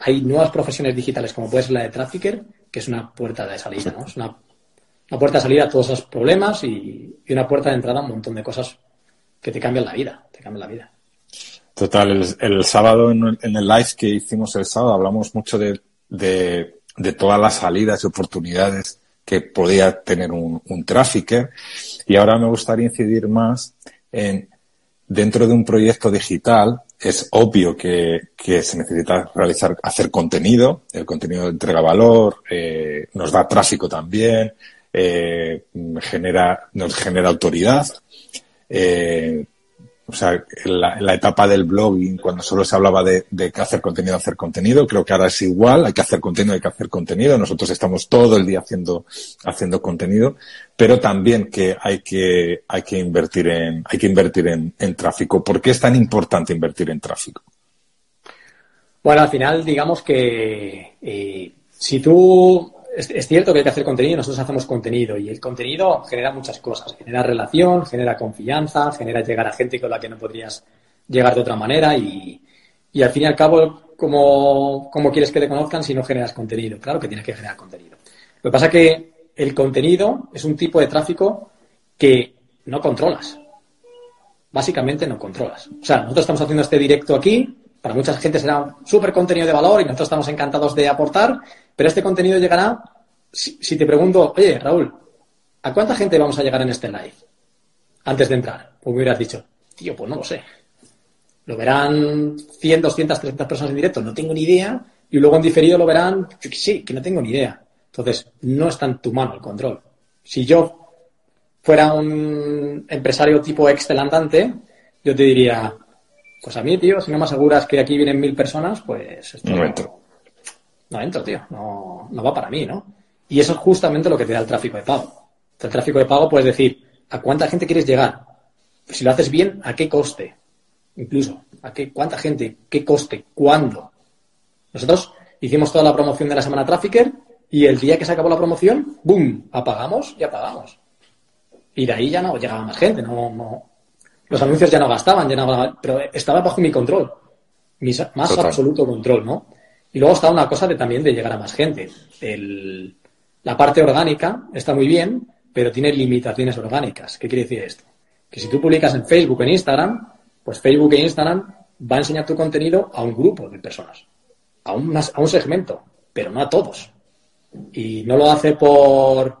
hay nuevas profesiones digitales como puede ser la de trafficker, que es una puerta de salida, ¿no? Es una, puerta de salida a todos esos problemas y, una puerta de entrada a un montón de cosas que te cambian la vida, te cambian la vida. Total, el, sábado en, el live que hicimos el sábado hablamos mucho de todas las salidas y oportunidades que podía tener un, un trafficker y ahora me gustaría incidir más en dentro de un proyecto digital es obvio que, que, se necesita realizar, hacer contenido. El contenido entrega valor, eh, nos da tráfico también, eh, genera, nos genera autoridad. Eh, o sea, la, la, etapa del blogging, cuando solo se hablaba de, de que hacer contenido, hacer contenido, creo que ahora es igual, hay que hacer contenido, hay que hacer contenido. Nosotros estamos todo el día haciendo, haciendo contenido, pero también que hay que, hay que invertir en, hay que invertir en, en tráfico. ¿Por qué es tan importante invertir en tráfico? Bueno, al final, digamos que eh, si tú es, cierto que hay que hacer contenido, nosotros hacemos contenido y el contenido genera muchas cosas. Genera relación, genera confianza, genera llegar a gente con la que no podrías llegar de otra manera y, y al fin y al cabo, ¿cómo, ¿cómo, quieres que te conozcan si no generas contenido? Claro que tienes que generar contenido. Lo que pasa es que el contenido es un tipo de tráfico que no controlas. Básicamente no controlas. O sea, nosotros estamos haciendo este directo aquí, para mucha gente será súper contenido de valor y nosotros estamos encantados de aportar, pero este contenido llegará, si, si, te pregunto, oye, Raúl, ¿a cuánta gente vamos a llegar en este live? Antes de entrar, pues me hubieras dicho, tío, pues no lo sé. Lo verán 100, 200, 300 personas en directo, no tengo ni idea, y luego en diferido lo verán, sí, que no tengo ni idea. Entonces, no está en tu mano el control. Si yo fuera un empresario tipo Excel andante, yo te diría, pues a mí, tío, si no me aseguras que aquí vienen mil personas, pues esto no entro. No entro, tío. No, no va para mí, ¿no? Y eso es justamente lo que te da el tráfico de pago. El tráfico de pago puedes decir, ¿a cuánta gente quieres llegar? Si lo haces bien, ¿a qué coste? Incluso, ¿a qué, cuánta gente? ¿Qué coste? ¿Cuándo? Nosotros hicimos toda la promoción de la semana Trafficker y el día que se acabó la promoción, ¡boom! Apagamos y apagamos. Y de ahí ya no llegaba más gente, no, no, los anuncios ya no gastaban, ya no, pero estaba bajo mi control, mi más Total. absoluto control, ¿no? Y luego está una cosa de también de llegar a más gente. El, la parte orgánica está muy bien, pero tiene limitaciones orgánicas. ¿Qué quiere decir esto? Que si tú publicas en Facebook, en Instagram, pues Facebook e Instagram va a enseñar tu contenido a un grupo de personas, a un, a un segmento, pero no a todos. Y no lo hace por,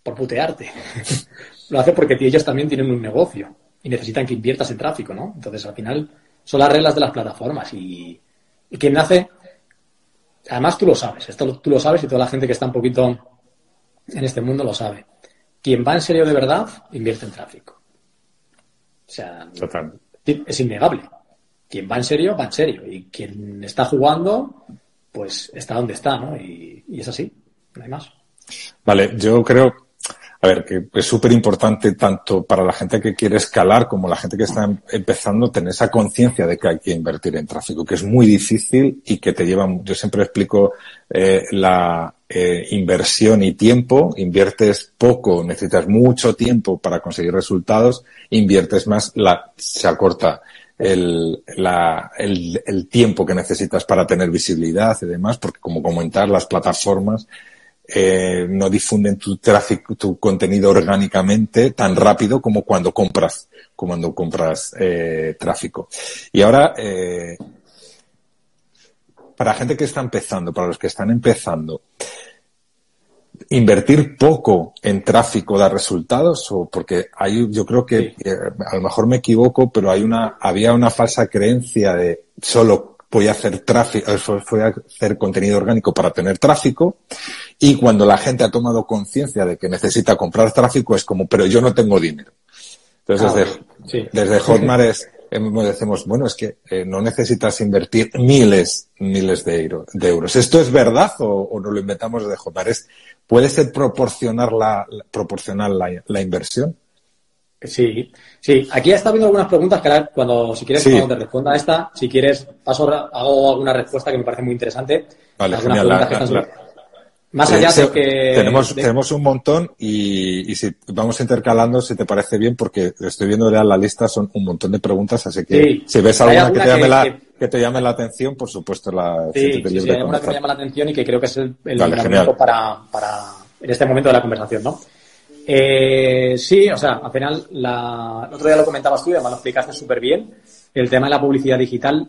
por putearte. lo hace porque ellos también tienen un negocio y necesitan que inviertas en tráfico, ¿no? Entonces, al final, son las reglas de las plataformas y, y quien hace, además tú lo sabes, esto tú lo sabes y toda la gente que está un poquito en este mundo lo sabe. Quien va en serio de verdad, invierte en tráfico. O sea, es innegable. Quien va en serio, va en serio. Y quien está jugando, pues está donde está, ¿no? Y, y es así, no hay más. Vale, yo creo a ver, que es súper importante tanto para la gente que quiere escalar como la gente que está empezando tener esa conciencia de que hay que invertir en tráfico, que es muy difícil y que te lleva, yo siempre explico eh, la eh, inversión y tiempo, inviertes poco, necesitas mucho tiempo para conseguir resultados, inviertes más, la, se acorta el, la, el, el tiempo que necesitas para tener visibilidad y demás, porque como comentar, las plataformas eh, no difunden tu tráfico, tu contenido orgánicamente tan rápido como cuando compras, cuando compras eh, tráfico. Y ahora, eh, para gente que está empezando, para los que están empezando, invertir poco en tráfico da resultados o porque hay yo creo que a lo mejor me equivoco pero hay una había una falsa creencia de solo voy a hacer tráfico, voy a hacer contenido orgánico para tener tráfico. Y cuando la gente ha tomado conciencia de que necesita comprar tráfico, es como, pero yo no tengo dinero. Entonces, desde, ah, desde Hotmart es, decimos, bueno, es que eh, no necesitas invertir miles, miles de, euros. ¿Esto es verdad o, o no lo inventamos desde Hotmart? ¿Puede ser proporcionar la, proporcional la, la inversión? Sí, sí. Aquí está habiendo algunas preguntas que ahora, cuando, si quieres, cuando te responda a esta, si quieres, paso, hago alguna respuesta que me parece muy interesante. Vale, genial. Más allá de que... Tenemos, tenemos un montón y, y, si vamos intercalando, si te parece bien, porque estoy viendo ya la lista, son un montón de preguntas, así que si ves alguna, que, te llame la, que... te llame la atención, por supuesto, la... Sí, sí, sí hay alguna que me llama la atención y que creo que es el, el vale, para, para, en este momento de la conversación, ¿no? Eh, sí, o sea, al final, la, el otro día lo comentabas tú y además lo explicaste súper bien. El tema de la publicidad digital,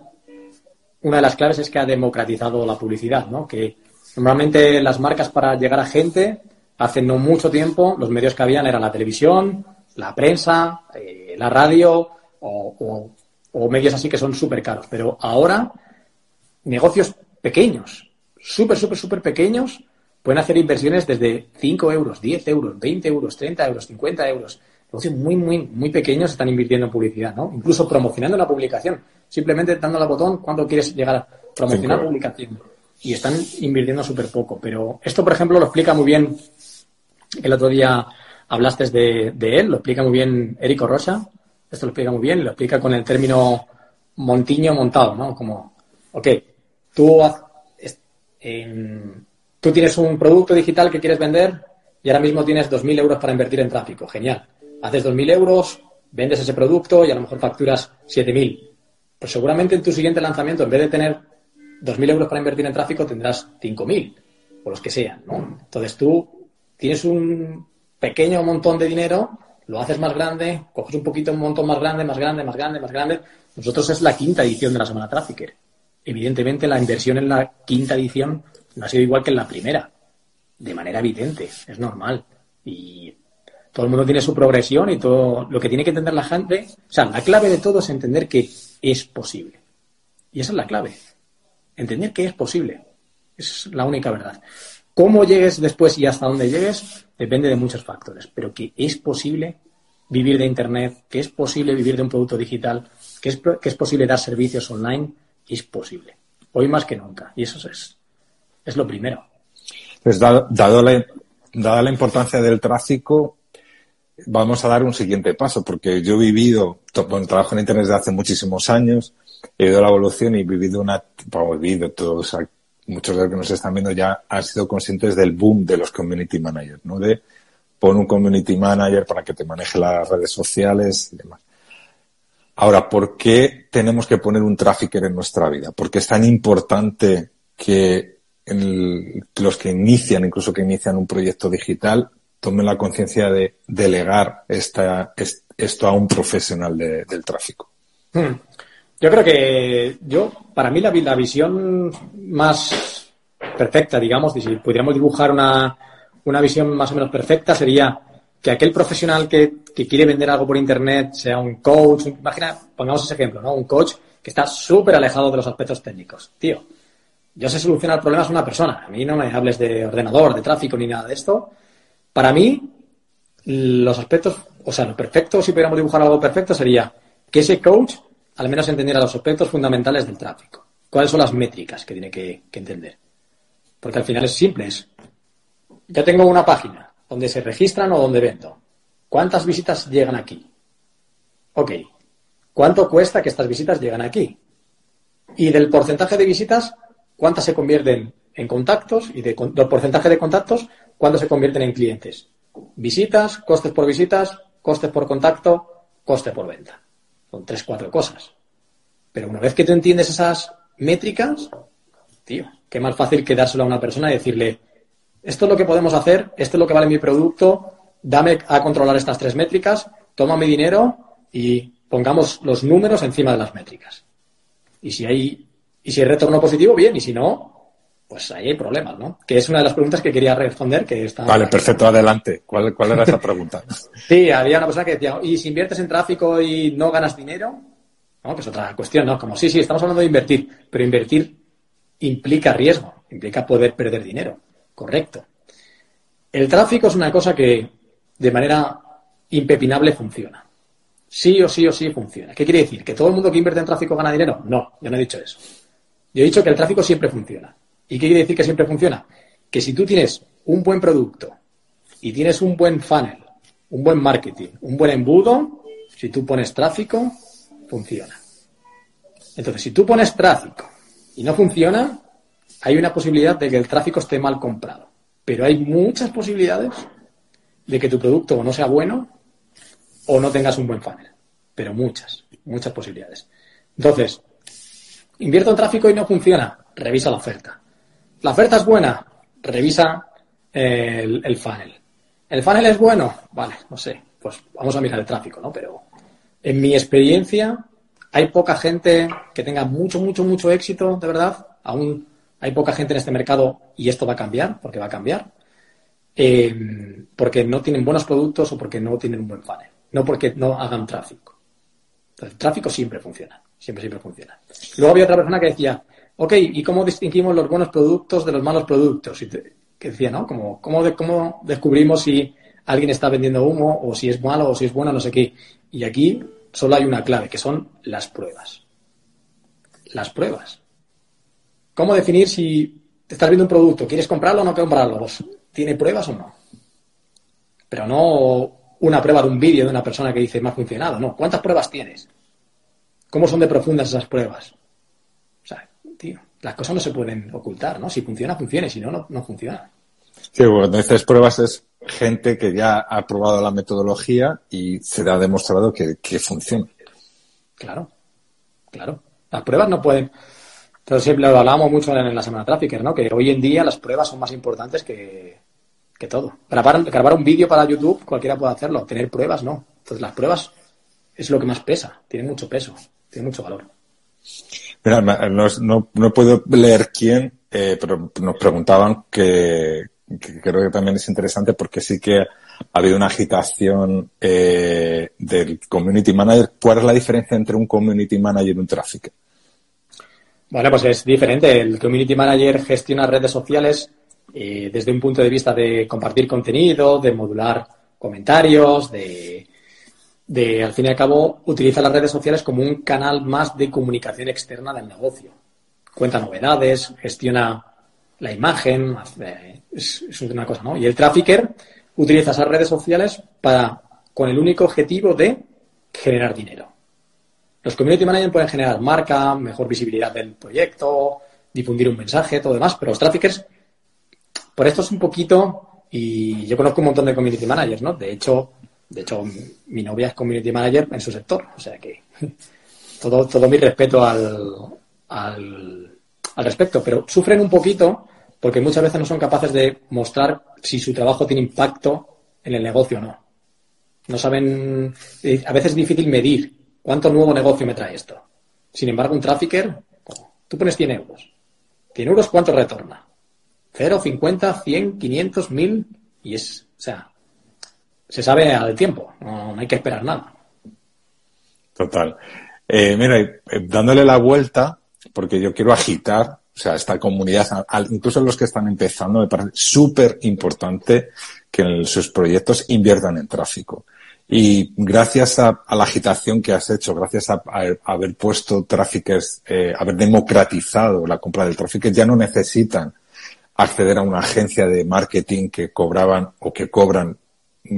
una de las claves es que ha democratizado la publicidad, ¿no? Que normalmente las marcas para llegar a gente, hace no mucho tiempo, los medios que habían eran la televisión, la prensa, eh, la radio o, o medios así que son súper caros. Pero ahora, negocios pequeños, súper, súper, súper pequeños, pueden hacer inversiones desde 5 euros, 10 euros, 20 euros, 30 euros, 50 euros. Negocios muy, muy, muy pequeños están invirtiendo en publicidad, ¿no? Incluso promocionando una publicación. Simplemente dándole al botón cuando quieres llegar a promocionar la publicación. Y están invirtiendo súper poco. Pero esto, por ejemplo, lo explica muy bien. El otro día hablaste de, de él, lo explica muy bien Érico Rocha. Esto lo explica muy bien, lo explica con el término montiño montado, ¿no? Como, ok, tú en, Tú tienes un producto digital que quieres vender y ahora mismo tienes 2.000 euros para invertir en tráfico. Genial. Haces 2.000 euros, vendes ese producto y a lo mejor facturas 7.000. Pues seguramente en tu siguiente lanzamiento, en vez de tener 2.000 euros para invertir en tráfico, tendrás 5.000 o los que sean. ¿no? Entonces tú tienes un pequeño montón de dinero, lo haces más grande, coges un poquito un montón más grande, más grande, más grande, más grande. Nosotros es la quinta edición de la Semana Trafficker. Evidentemente la inversión en la quinta edición no ha sido igual que en la primera, de manera evidente, es normal. Y todo el mundo tiene su progresión y todo lo que tiene que entender la gente, o sea, la clave de todo es entender que es posible. Y esa es la clave. Entender que es posible. Es la única verdad. Cómo llegues después y hasta dónde llegues depende de muchos factores, pero que es posible vivir de Internet, que es posible vivir de un producto digital, que es, que es posible dar servicios online, es posible. Hoy más que nunca. Y eso es, es lo primero. Pues dada la importancia del tráfico, vamos a dar un siguiente paso, porque yo he vivido, bueno, trabajo en Internet desde hace muchísimos años, he ido a la evolución y he vivido una, he vivido todos, muchos de los que nos están viendo ya han sido conscientes del boom de los community managers, ¿no? De pon un community manager para que te maneje las redes sociales y demás. Ahora, ¿por qué tenemos que poner un trafficker en nuestra vida? ¿Por qué es tan importante que los que inician, incluso que inician un proyecto digital, tomen la conciencia de delegar esta, esto a un profesional del tráfico. Hmm. Yo creo que yo, para mí, la, la visión más perfecta, digamos, si pudiéramos dibujar una, una visión más o menos perfecta, sería que aquel profesional que, que, quiere vender algo por internet, sea un coach, imagina, pongamos ese ejemplo, ¿no? Un coach que está súper alejado de los aspectos técnicos. Tío, yo sé solucionar problemas una persona. A mí no me hables de ordenador, de tráfico ni nada de esto. Para mí, los aspectos, o sea, lo perfecto, si pudiéramos dibujar algo perfecto, sería que ese coach al menos entendiera los aspectos fundamentales del tráfico. ¿Cuáles son las métricas que tiene que, que entender? Porque al final es simple. Es, ya tengo una página donde se registran o donde vendo. ¿Cuántas visitas llegan aquí? Ok. ¿Cuánto cuesta que estas visitas lleguen aquí? Y del porcentaje de visitas, ¿cuántas se convierten en contactos? Y de, porcentaje de contactos, ¿cuántos se convierten en clientes? Visitas, costes por visitas, costes por contacto, coste por venta. Son tres, cuatro cosas. Pero una vez que tú entiendes esas métricas, tío, qué más fácil que dárselo a una persona y decirle, esto es lo que podemos hacer, esto es lo que vale mi producto, dame a controlar estas tres métricas, toma mi dinero y pongamos los números encima de las métricas. Y si hay, y si hay retorno positivo, bien, y si no, pues ahí hay problemas, ¿no? Que es una de las preguntas que quería responder. Que está vale, perfecto, adelante. ¿Cuál, cuál era esa pregunta? sí, había una persona que decía, ¿y si inviertes en tráfico y no ganas dinero? No, que es otra cuestión, ¿no? Como sí, sí, estamos hablando de invertir, pero invertir implica riesgo, implica poder perder dinero. Correcto. El tráfico es una cosa que de manera impepinable funciona. Sí o sí o sí funciona. ¿Qué quiere decir? ¿Que todo el mundo que invierte en tráfico gana dinero? No, yo no he dicho eso. Yo he dicho que el tráfico siempre funciona. ¿Y qué quiere decir que siempre funciona? Que si tú tienes un buen producto y tienes un buen funnel, un buen marketing, un buen embudo, si tú pones tráfico, funciona. Entonces, si tú pones tráfico y no funciona, hay una posibilidad de que el tráfico esté mal comprado. Pero hay muchas posibilidades de que tu producto no sea bueno o no tengas un buen funnel. Pero muchas, muchas posibilidades. Entonces, invierto en tráfico y no funciona, revisa la oferta. La oferta es buena, revisa el, el funnel. ¿El funnel es bueno? Vale, no sé, pues vamos a mirar el tráfico, ¿no? Pero en mi experiencia hay poca gente que tenga mucho, mucho, mucho éxito, de verdad. Aún hay poca gente en este mercado y esto va a cambiar, porque va a cambiar. Eh, porque no tienen buenos productos o porque no tienen un buen funnel, no porque no hagan tráfico. Entonces, el tráfico siempre funciona, siempre, siempre funciona. Luego había otra persona que decía, ok, ¿y cómo distinguimos los buenos productos de los malos productos? Y que decía, ¿no? Como, ¿cómo, de, ¿Cómo descubrimos si alguien está vendiendo humo o si es malo o si es bueno, no sé qué? Y aquí solo hay una clave, que son las pruebas. Las pruebas. ¿Cómo definir si te estás viendo un producto, quieres comprarlo o no comprarlo? Pues, ¿Tiene pruebas o no? Pero no una prueba de un vídeo de una persona que dice me ha funcionado, no. ¿Cuántas pruebas tienes? ¿Cómo son de profundas esas pruebas? las cosas no se pueden ocultar, ¿no? Si funciona, funciona, y si no, no, no funciona. Sí, cuando dices pruebas es gente que ya ha probado la metodología y se le ha demostrado que, funciona. Claro, claro. Las pruebas no pueden. Entonces siempre lo hablamos mucho en la semana Trafficker, ¿no? Que hoy en día las pruebas son más importantes que, que todo. Grabar, grabar un vídeo para YouTube, cualquiera puede hacerlo. Tener pruebas, no. Entonces las pruebas es lo que más pesa. Tiene mucho peso, tiene mucho valor. Mira, no, no, no puedo leer quién, eh, pero nos preguntaban que, creo que también es interesante porque sí que ha habido una agitación eh, del community manager. ¿Cuál es la diferencia entre un community manager y un tráfico? Bueno, pues es diferente. El community manager gestiona redes sociales eh, desde un punto de vista de compartir contenido, de modular comentarios, de de, al fin y al cabo, utiliza las redes sociales como un canal más de comunicación externa del negocio. Cuenta novedades, gestiona la imagen, es, una cosa, ¿no? Y el trafficker utiliza esas redes sociales para, con el único objetivo de generar dinero. Los community managers pueden generar marca, mejor visibilidad del proyecto, difundir un mensaje, todo demás, pero los traffickers, por esto es un poquito, y yo conozco un montón de community managers, ¿no? De hecho, de hecho, mi novia es community manager en su sector, o sea que todo, todo mi respeto al, al, respecto, pero sufren un poquito porque muchas veces no son capaces de mostrar si su trabajo tiene impacto en el negocio o no. No saben, a veces es difícil medir cuánto nuevo negocio me trae esto. Sin embargo, un trafficker, tú pones 100 euros. 100 euros, ¿cuánto retorna? 0, 50, 100, 500, 1000 y es, o sea, se sabe al tiempo, no, hay que esperar nada. Total. Eh, mira, eh, dándole la vuelta, porque yo quiero agitar, o sea, esta comunidad, incluso los que están empezando, me parece súper importante que en sus proyectos inviertan en tráfico. Y gracias a, la agitación que has hecho, gracias a, haber puesto tráficos, eh, haber democratizado la compra del tráfico, ya no necesitan acceder a una agencia de marketing que cobraban o que cobran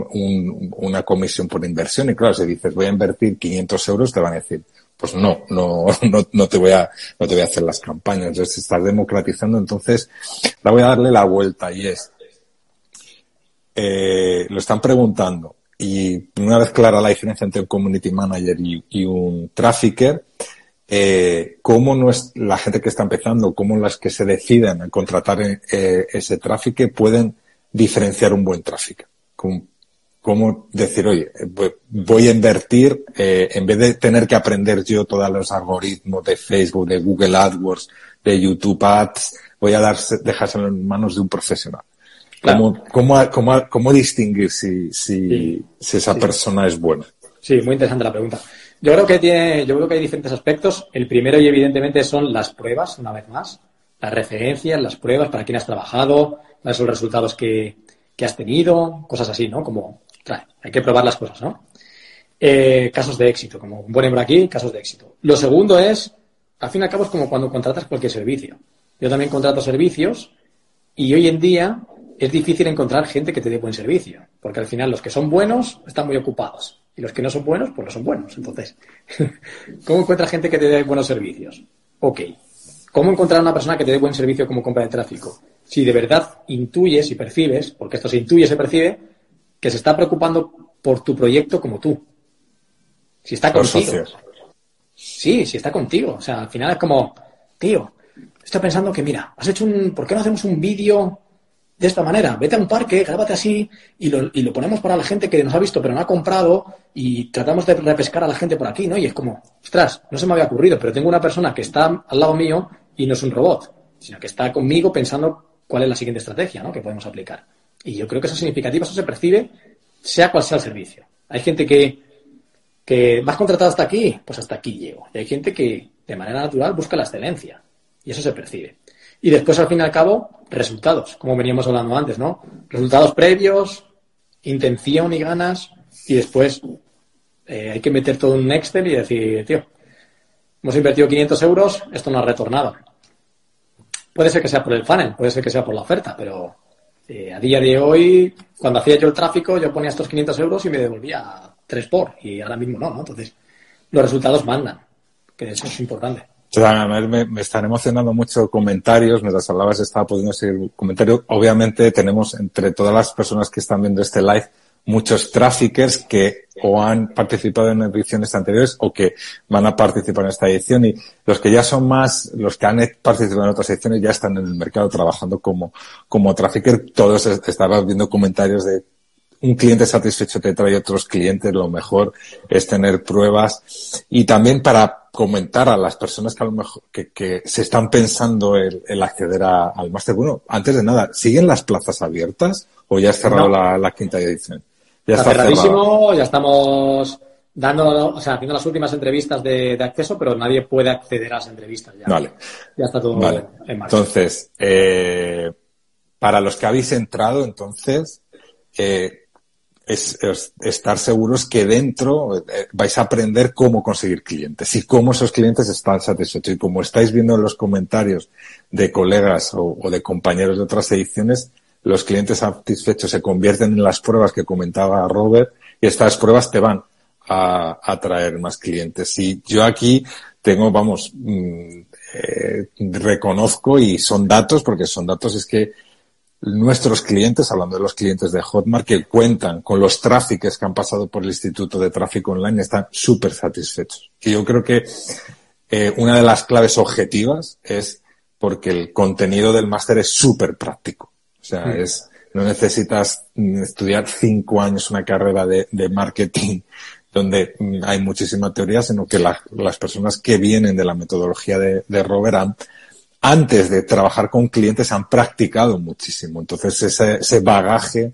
una comisión por inversión. Y claro, si dices voy a invertir 500 euros, te van a decir, pues no, no, no, no te voy a, no te voy a hacer las campañas. Entonces, estás democratizando. Entonces, la voy a darle la vuelta y es, eh, lo están preguntando y una vez clara la diferencia entre un community manager y, un trafficker, eh, cómo no es la gente que está empezando, cómo las que se deciden a contratar eh, ese tráfico pueden diferenciar un buen tráfico. Cómo, decir, oye, voy a invertir, eh, en vez de tener que aprender yo todos los algoritmos de Facebook, de Google AdWords, de YouTube Ads, voy a dar, dejárselo en manos de un profesional. ¿Cómo, distinguir si, esa persona es buena? Sí, muy interesante la pregunta. Yo creo que tiene, yo creo que hay diferentes aspectos. El primero y evidentemente son las pruebas, una vez más, las referencias, las pruebas, para quién has trabajado, cuáles son los resultados que, has tenido, cosas así, ¿no? Como, hay que probar las cosas, ¿no? Eh, casos de éxito, como ponen por aquí, casos de éxito. Lo segundo es, al fin y al cabo, es como cuando contratas cualquier servicio. Yo también contrato servicios y hoy en día es difícil encontrar gente que te dé buen servicio, porque al final los que son buenos están muy ocupados y los que no son buenos, pues no son buenos. Entonces, ¿cómo encuentras gente que te dé buenos servicios? Ok. ¿Cómo encontrar una persona que te dé buen servicio como compra de tráfico? Si de verdad intuyes y percibes, porque esto se intuye, se percibe, que se está preocupando por tu proyecto como tú. Si está contigo. Sí, si está contigo. O sea, al final es como, tío, estoy pensando que, mira, has hecho un, ¿por qué no hacemos un vídeo de esta manera. Vete a un parque, grábate así y lo, y lo ponemos para la gente que nos ha visto pero no ha comprado y tratamos de repescar a la gente por aquí, ¿no? Y es como, ostras, no se me había ocurrido, pero tengo una persona que está al lado mío y no es un robot, sino que está conmigo pensando cuál es la siguiente estrategia, ¿no? Que podemos aplicar. Y yo creo que eso es significativo, eso se percibe, sea cual sea el servicio. Hay gente que, que más contratado hasta aquí, pues hasta aquí llego. Y hay gente que de manera natural busca la excelencia. Y eso se percibe. Y después, al fin y al cabo, resultados, como veníamos hablando antes, ¿no? Resultados previos, intención y ganas, y después eh, hay que meter todo en un Excel y decir, tío, hemos invertido 500 euros, esto no ha retornado. Puede ser que sea por el funnel, puede ser que sea por la oferta, pero eh, a día de hoy, cuando hacía yo el tráfico, yo ponía estos 500 euros y me devolvía 3 por, y ahora mismo no, ¿no? Entonces, los resultados mandan, que eso es importante me, me, están emocionando mucho comentarios. Mientras hablabas estaba pudiendo seguir comentarios. Obviamente tenemos entre todas las personas que están viendo este live muchos traffickers que o han participado en ediciones anteriores o que van a participar en esta edición y los que ya son más, los que han participado en otras ediciones ya están en el mercado trabajando como, como trafficker. Todos estaban viendo comentarios de un cliente satisfecho te trae otros clientes, lo mejor es tener pruebas y también para comentar a las personas que a lo mejor que, se están pensando el, acceder al máster. Bueno, antes de nada, ¿siguen las plazas abiertas o ya ha cerrado la, quinta edición? Ya está, cerradísimo, ya estamos dando, o sea, haciendo las últimas entrevistas de, acceso, pero nadie puede acceder a las entrevistas ya. Vale. Ya está todo en marcha. Entonces, eh, para los que habéis entrado, entonces, eh, es, estar seguros que dentro eh, vais a aprender cómo conseguir clientes y cómo esos clientes están satisfechos. Y como estáis viendo en los comentarios de colegas o, de compañeros de otras ediciones, los clientes satisfechos se convierten en las pruebas que comentaba Robert y estas pruebas te van a atraer más clientes. Y yo aquí tengo, vamos, mm, eh, reconozco y son datos, porque son datos, es que nuestros clientes, hablando de los clientes de Hotmart, que cuentan con los tráficos que han pasado por el Instituto de Tráfico Online, están súper satisfechos. Y yo creo que eh, una de las claves objetivas es porque el contenido del máster es súper práctico. O sea, mm. es, no necesitas estudiar cinco años una carrera de, de marketing donde mm, hay muchísima teoría, sino que las personas que vienen de la metodología de, de Robert antes de trabajar con clientes han practicado muchísimo. Entonces ese, ese bagaje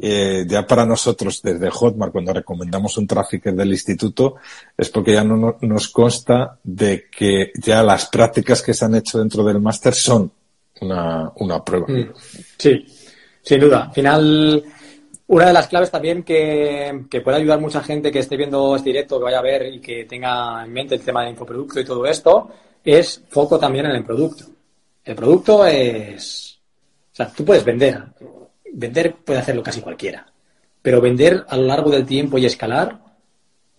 eh, ya para nosotros desde Hotmart cuando recomendamos un tráfico del instituto es porque ya no, nos consta de que ya las prácticas que se han hecho dentro del máster son una, una prueba. Mm. Sí, sin duda. Al final, una de las claves también que, que puede ayudar mucha gente que esté viendo este directo, que vaya a ver y que tenga en mente el tema de infoproducto y todo esto, es foco también en el producto. El producto es, o sea, tú puedes vender vender puede hacerlo casi cualquiera, pero vender a lo largo del tiempo y escalar,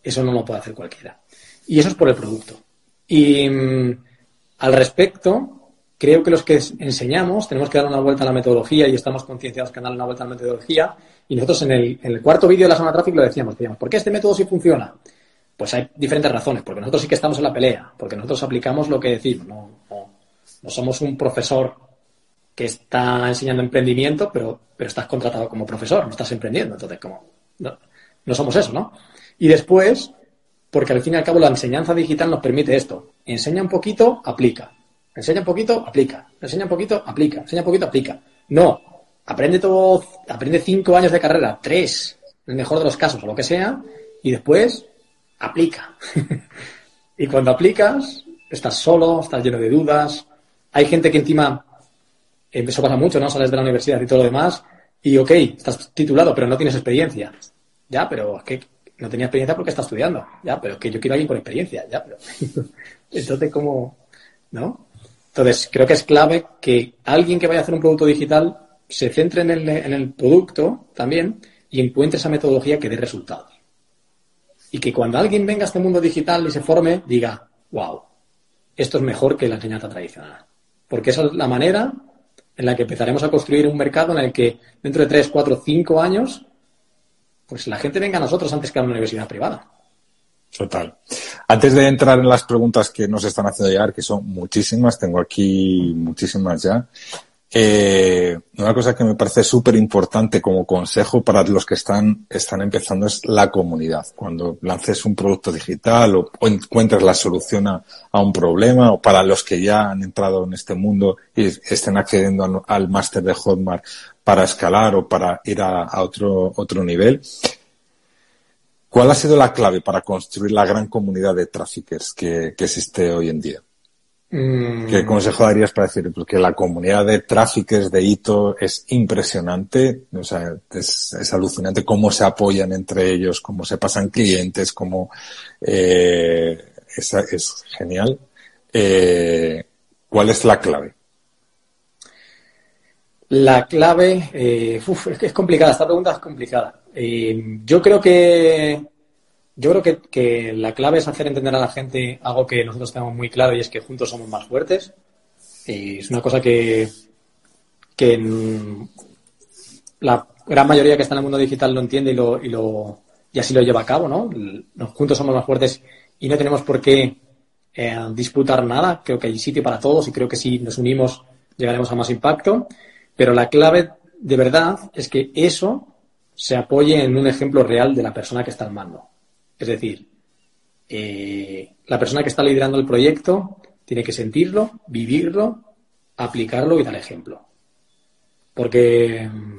eso no lo puede hacer cualquiera. Y eso es por el producto. Y mm, al respecto, creo que los que enseñamos tenemos que dar una vuelta a la metodología y estamos concienciados que dar una vuelta a la metodología. Y nosotros en el, en el cuarto vídeo de la zona tráfico lo decíamos, decíamos, ¿por qué este método sí funciona? Pues hay diferentes razones, porque nosotros sí que estamos en la pelea, porque nosotros aplicamos lo que decimos, no somos un profesor que está enseñando emprendimiento, pero, pero estás contratado como profesor, no estás emprendiendo. Entonces, como, no, somos eso, ¿no? Y después, porque al fin y al cabo la enseñanza digital nos permite esto. Enseña un poquito, aplica. Enseña un poquito, aplica. Enseña un poquito, aplica. Enseña un poquito, aplica. No. Aprende todo, aprende cinco años de carrera, tres, en el mejor de los casos, o lo que sea, y después aplica. y cuando aplicas, estás solo, estás lleno de dudas. Hay gente que encima eso pasa mucho, ¿no? Sales de la universidad y todo lo demás y, ok, estás titulado, pero no tienes experiencia. Ya, pero es que no tenía experiencia porque está estudiando. Ya, pero es que yo quiero a alguien con experiencia. Ya, pero... Entonces, ¿cómo? ¿No? Entonces, creo que es clave que alguien que vaya a hacer un producto digital se centre en el, producto también y encuentre esa metodología que dé resultados. Y que cuando alguien venga a este mundo digital y se forme, diga, wow, esto es mejor que la enseñanza tradicional. Porque esa es la manera en la que empezaremos a construir un mercado en el que dentro de 3, 4, 5 años, pues la gente venga a nosotros antes que a una universidad privada. Total. Antes de entrar en las preguntas que nos están haciendo llegar, que son muchísimas, tengo aquí muchísimas ya, eh, una cosa que me parece súper importante como consejo para los que están, están empezando es la comunidad. Cuando lances un producto digital o, encuentres la solución a, un problema o para los que ya han entrado en este mundo y estén accediendo al máster de Hotmart para escalar o para ir a, otro, otro nivel. ¿Cuál ha sido la clave para construir la gran comunidad de traffickers que existe hoy en día? Mm. ¿Qué consejo darías para decir? Porque la comunidad de tráficos de hito es impresionante, o sea, es, alucinante cómo se apoyan entre ellos, cómo se pasan clientes, cómo eh, es, genial. Eh, ¿Cuál es la clave? La clave, eh, es que es complicada, esta pregunta es complicada. Eh, yo creo que yo creo que, la clave es hacer entender a la gente algo que nosotros tenemos muy claro y es que juntos somos más fuertes. Y es una cosa que, la gran mayoría que está en el mundo digital lo entiende y, lo, y, lo, y así lo lleva a cabo, ¿no? Juntos somos más fuertes y no tenemos por qué eh, disputar nada. Creo que hay sitio para todos y creo que si nos unimos llegaremos a más impacto. Pero la clave de verdad es que eso se apoye en un ejemplo real de la persona que está al mando. Es decir, eh, la persona que está liderando el proyecto tiene que sentirlo, vivirlo, aplicarlo y dar ejemplo. Porque mm,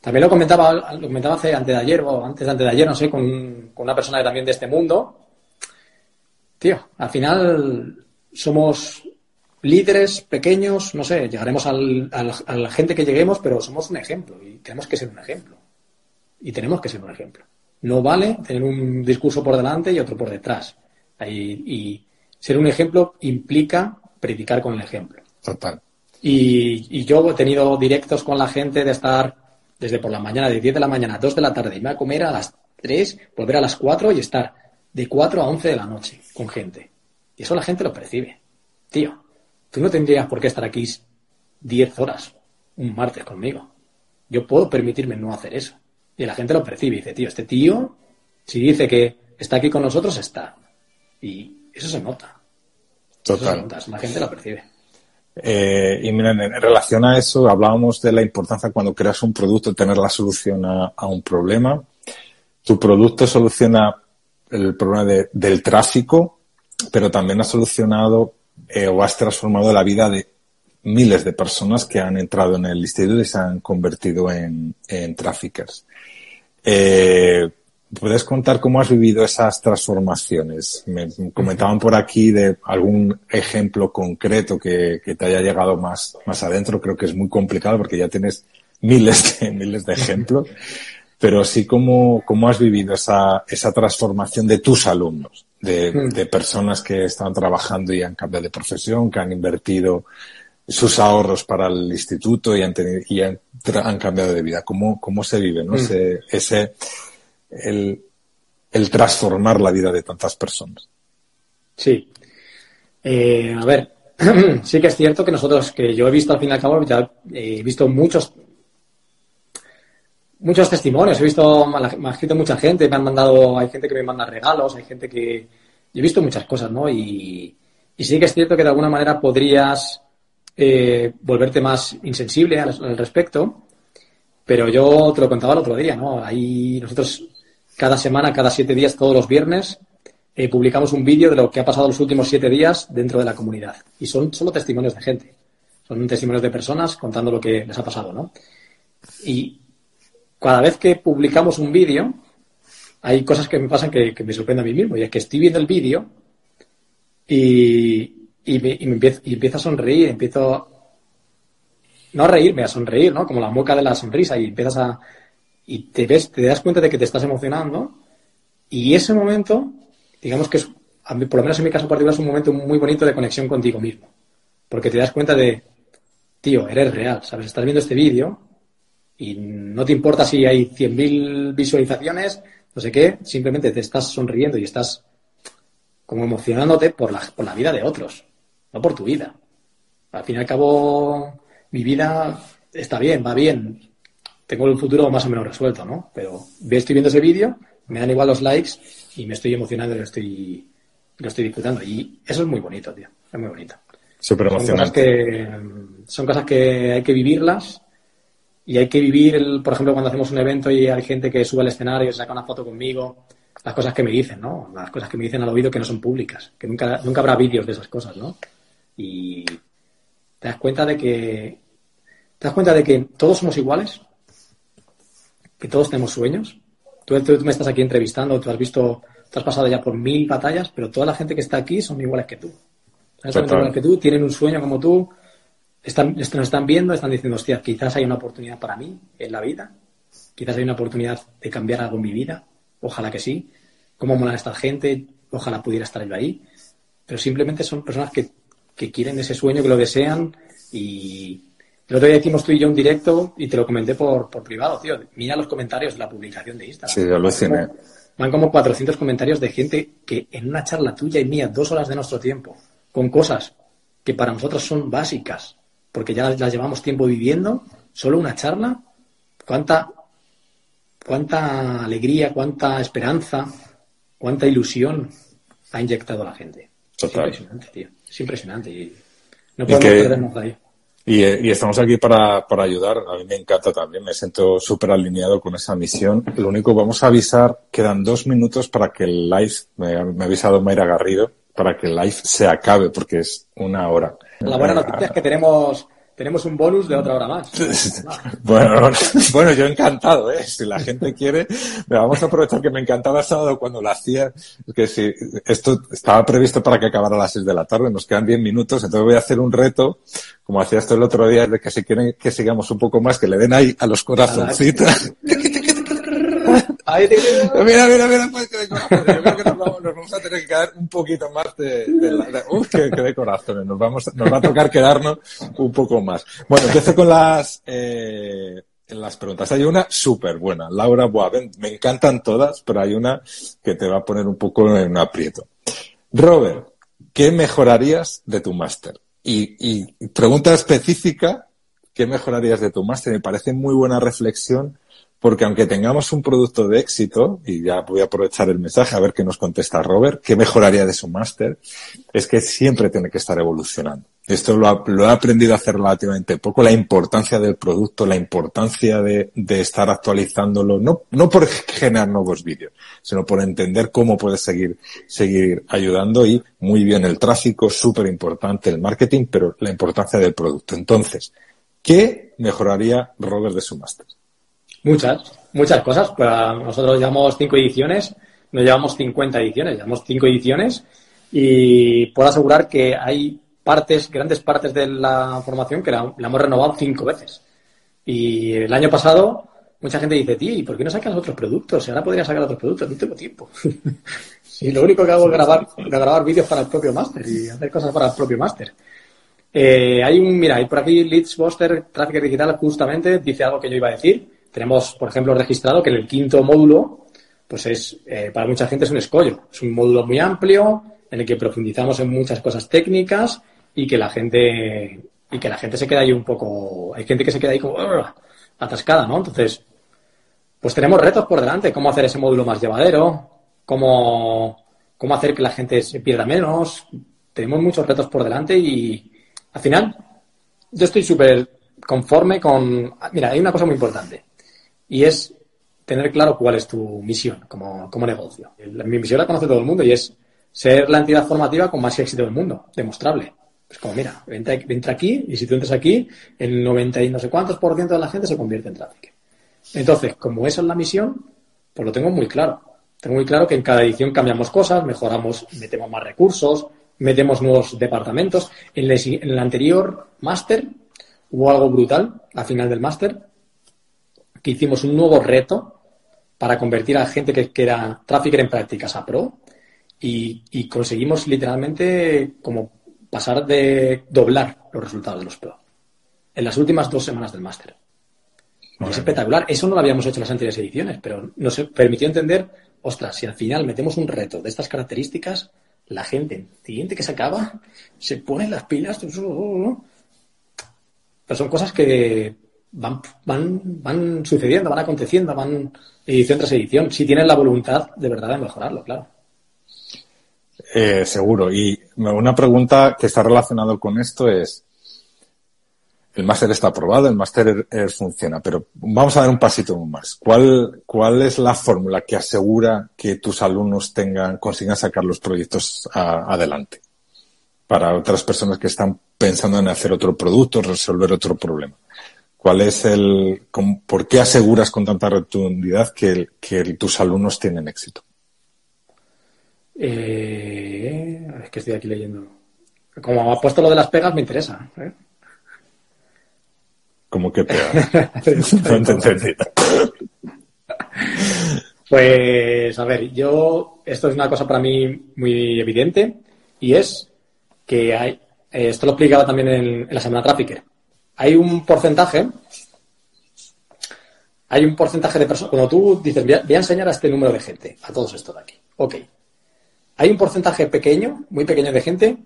también lo comentaba, lo comentaba hace antes de ayer o antes de antes de ayer, no sé, con, una persona también de este mundo. Tío, al final somos líderes pequeños, no sé, llegaremos al, a la gente que lleguemos, pero somos un ejemplo y tenemos que ser un ejemplo. Y tenemos que ser un ejemplo. No vale tener un discurso por delante y otro por detrás. Y, ser un ejemplo implica predicar con el ejemplo. Total. Y, yo he tenido directos con la gente de estar desde por la mañana, de 10 de la mañana a 2 de la tarde, irme a comer a las 3, volver a las 4 y estar de 4 a 11 de la noche con gente. Y eso la gente lo percibe. Tío, tú no tendrías por qué estar aquí 10 horas un martes conmigo. Yo puedo permitirme no hacer eso. Y la gente lo percibe y dice, tío, este tío, si dice que está aquí con nosotros, está. Y eso se nota. Total. La gente lo percibe. Eh, y miren, en relación a eso, hablábamos de la importancia cuando creas un producto, tener la solución a, un problema. tu producto soluciona el problema del tráfico, pero también ha solucionado eh, o has transformado la vida de miles de personas que han entrado en el instituto y se han convertido en, en traffickers. Eh, ¿Puedes contar cómo has vivido esas transformaciones? Me comentaban por aquí de algún ejemplo concreto que, que, te haya llegado más, más adentro. Creo que es muy complicado porque ya tienes miles de, miles de ejemplos. Pero sí cómo, cómo has vivido esa, esa transformación de tus alumnos, de, mm. de personas que están trabajando y han cambiado de profesión, que han invertido sus ahorros para el instituto y han, tenido, y han, han cambiado de vida. ¿Cómo, cómo se vive, no? Ese, ese, el, transformar la vida de tantas personas. Sí. Eh, a ver, sí que es cierto que nosotros, que yo he visto al fin y al cabo, he visto muchos muchos testimonios, he visto, me ha escrito mucha gente, me han mandado, hay gente que me manda regalos, hay gente que... he visto muchas cosas, ¿no? Y, y sí que es cierto que de alguna manera podrías eh, volverte más insensible al, al, respecto, pero yo te lo contaba el otro día, ¿no? Ahí nosotros cada semana, cada siete días, todos los viernes, eh, publicamos un vídeo de lo que ha pasado los últimos siete días dentro de la comunidad. Y son solo testimonios de gente. Son testimonios de personas contando lo que les ha pasado, ¿no? Y cada vez que publicamos un vídeo, hay cosas que me pasan que, me sorprenden a mí mismo. Y es que estoy viendo el vídeo y, y, me, y, me empiezo, y empiezo a sonreír, empiezo no a reírme, a sonreír, ¿no? Como la mueca de la sonrisa y empiezas a, y te ves, te das cuenta de que te estás emocionando y ese momento, digamos que es, por lo menos en mi caso particular, es un momento muy bonito de conexión contigo mismo. Porque te das cuenta de, tío, eres real, ¿sabes? Estás viendo este vídeo y no te importa si hay 100.000 visualizaciones, no sé qué, simplemente te estás sonriendo y estás como emocionándote por la, por la vida de otros, no por tu vida. Al fin y al cabo, mi vida está bien, va bien, tengo el futuro más o menos resuelto, ¿no? Pero estoy viendo ese vídeo, me dan igual los likes y me estoy emocionando y lo estoy, lo estoy disfrutando. Y eso es muy bonito, tío. Es muy bonito. Súper emocionante. Son cosas, que, son cosas que hay que vivirlas y hay que vivir, el, por ejemplo, cuando hacemos un evento y hay gente que sube al escenario y saca una foto conmigo, las cosas que me dicen, ¿no? Las cosas que me dicen al oído que no son públicas, que nunca, nunca habrá vídeos de esas cosas, ¿no? Y te das cuenta de que te das cuenta de que todos somos iguales, que todos tenemos sueños. Tú, tú, me estás aquí entrevistando, tú has visto, tú has pasado ya por mil batallas, pero toda la gente que está aquí son iguales que tú. Son iguales que tú, tienen un sueño como tú, están, nos están viendo, están diciendo, hostia, quizás hay una oportunidad para mí en la vida, quizás hay una oportunidad de cambiar algo en mi vida, ojalá que sí. ¿Cómo mola esta gente? Ojalá pudiera estar yo ahí. Pero simplemente son personas que, que quieren ese sueño, que lo desean y, el otro día hicimos tú y yo un directo y te lo comenté por, por privado, tío. Mira los comentarios de la publicación de Instagram. Sí, yo lo hice. Van como 400 comentarios de gente que en una charla tuya y mía, dos horas de nuestro tiempo, con cosas que para nosotros son básicas, porque ya las, llevamos tiempo viviendo, solo una charla, cuánta, cuánta alegría, cuánta esperanza, cuánta ilusión ha inyectado la gente. Total. Es impresionante, tío. Es impresionante. Y no podemos perdernos de ahí. Y, y, estamos aquí para, para ayudar. A mí me encanta también, me siento súper alineado con esa misión. Lo único, vamos a avisar, quedan dos minutos para que el live, me, me ha avisado Mayra Garrido, para que el live se acabe, porque es una hora. La buena noticia es que tenemos tenemos un bonus de otra hora más. bueno, bueno, yo encantado, ¿eh? Si la gente quiere, me vamos a aprovechar que me encantaba el sábado cuando lo hacía, que si esto estaba previsto para que acabara a las seis de la tarde, nos quedan diez minutos, entonces voy a hacer un reto, como hacía esto el otro día, de que si quieren que sigamos un poco más, que le den ahí a los corazoncitos. Mira, mira, mira, pues que de corazones. Yo creo que nos vamos, a tener que quedar un poquito más de, de, que, de. Nos vamos, nos va a tocar quedarnos un poco más. Bueno, empiezo con las, eh, las preguntas. Hay una súper buena. Laura Boaven, me encantan todas, pero hay una que te va a poner un poco en un aprieto. Robert, ¿qué mejorarías de tu máster? Y, y pregunta específica, ¿qué mejorarías de tu máster? Me parece muy buena reflexión porque aunque tengamos un producto de éxito, y ya voy a aprovechar el mensaje a ver qué nos contesta Robert, qué mejoraría de su máster, es que siempre tiene que estar evolucionando. Esto lo, he aprendido a hacer relativamente poco, la importancia del producto, la importancia de, estar actualizándolo, no, no por generar nuevos vídeos, sino por entender cómo puedes seguir, seguir ayudando y muy bien el tráfico, súper importante el marketing, pero la importancia del producto. Entonces, ¿qué mejoraría Robert de su máster? Muchas, muchas cosas. Pues nosotros llevamos cinco ediciones, no llevamos 50 ediciones, llevamos cinco ediciones y puedo asegurar que hay partes, grandes partes de la formación que la, hemos renovado cinco veces. Y el año pasado mucha gente dice, tío, ¿y por qué no sacas otros productos? Ahora podría sacar otros productos, no tengo tiempo. y lo único que hago es grabar, grabar vídeos para el propio máster y hacer cosas para el propio máster. Eh, hay un, mira, hay por aquí Leads Buster Traffic Digital justamente dice algo que yo iba a decir tenemos, por ejemplo, registrado que en el quinto módulo, pues es, eh, para mucha gente es un escollo. Es un módulo muy amplio en el que profundizamos en muchas cosas técnicas y que la gente, y que la gente se queda ahí un poco, hay gente que se queda ahí como atascada, ¿no? Entonces, pues tenemos retos por delante, cómo hacer ese módulo más llevadero, cómo, cómo hacer que la gente se pierda menos. Tenemos muchos retos por delante y al final yo estoy súper conforme con... Mira, hay una cosa muy importante y es tener claro cuál es tu misión como, como negocio. Mi misión la conoce todo el mundo y es ser la entidad formativa con más éxito del mundo, demostrable. Pues como, mira, entra, aquí y si tú entras aquí, el 90 y no sé cuántos por ciento de la gente se convierte en tráfico. Entonces, como esa es la misión, pues lo tengo muy claro. Tengo muy claro que en cada edición cambiamos cosas, mejoramos, metemos más recursos, metemos nuevos departamentos. En el anterior máster hubo algo brutal, al final del máster, que hicimos un nuevo reto para convertir a gente que, era trafficker en prácticas a pro y, conseguimos literalmente como pasar de doblar los resultados de los pro en las últimas dos semanas del máster. Es espectacular. Eso no lo habíamos hecho en las anteriores ediciones, pero nos permitió entender, ostras, si al final metemos un reto de estas características, la gente, siguiente que se acaba, se pone las pilas. Pero son cosas que van, van, van sucediendo, van aconteciendo, van edición tras edición, si tienen la voluntad de verdad de mejorarlo, claro. Eh, seguro. Y una pregunta que está relacionado con esto es, el máster está aprobado, el máster funciona, pero vamos a dar un pasito más. ¿Cuál, cuál es la fórmula que asegura que tus alumnos tengan, consigan sacar los proyectos adelante? Para otras personas que están pensando en hacer otro producto, resolver otro problema. ¿Cuál es el, por qué aseguras con tanta rotundidad que, tus alumnos tienen éxito? Eh, es que estoy aquí leyendo. Como ha puesto lo de las pegas, me interesa. ¿eh? ¿Cómo que pegas? no Pues, a ver, yo, esto es una cosa para mí muy evidente y es que hay, esto lo explicaba también en, en la semana Trafficker hay un porcentaje, hay un porcentaje de personas, cuando tú dices, voy a, enseñar a este número de gente, a todos estos de aquí, ok. Hay un porcentaje pequeño, muy pequeño de gente,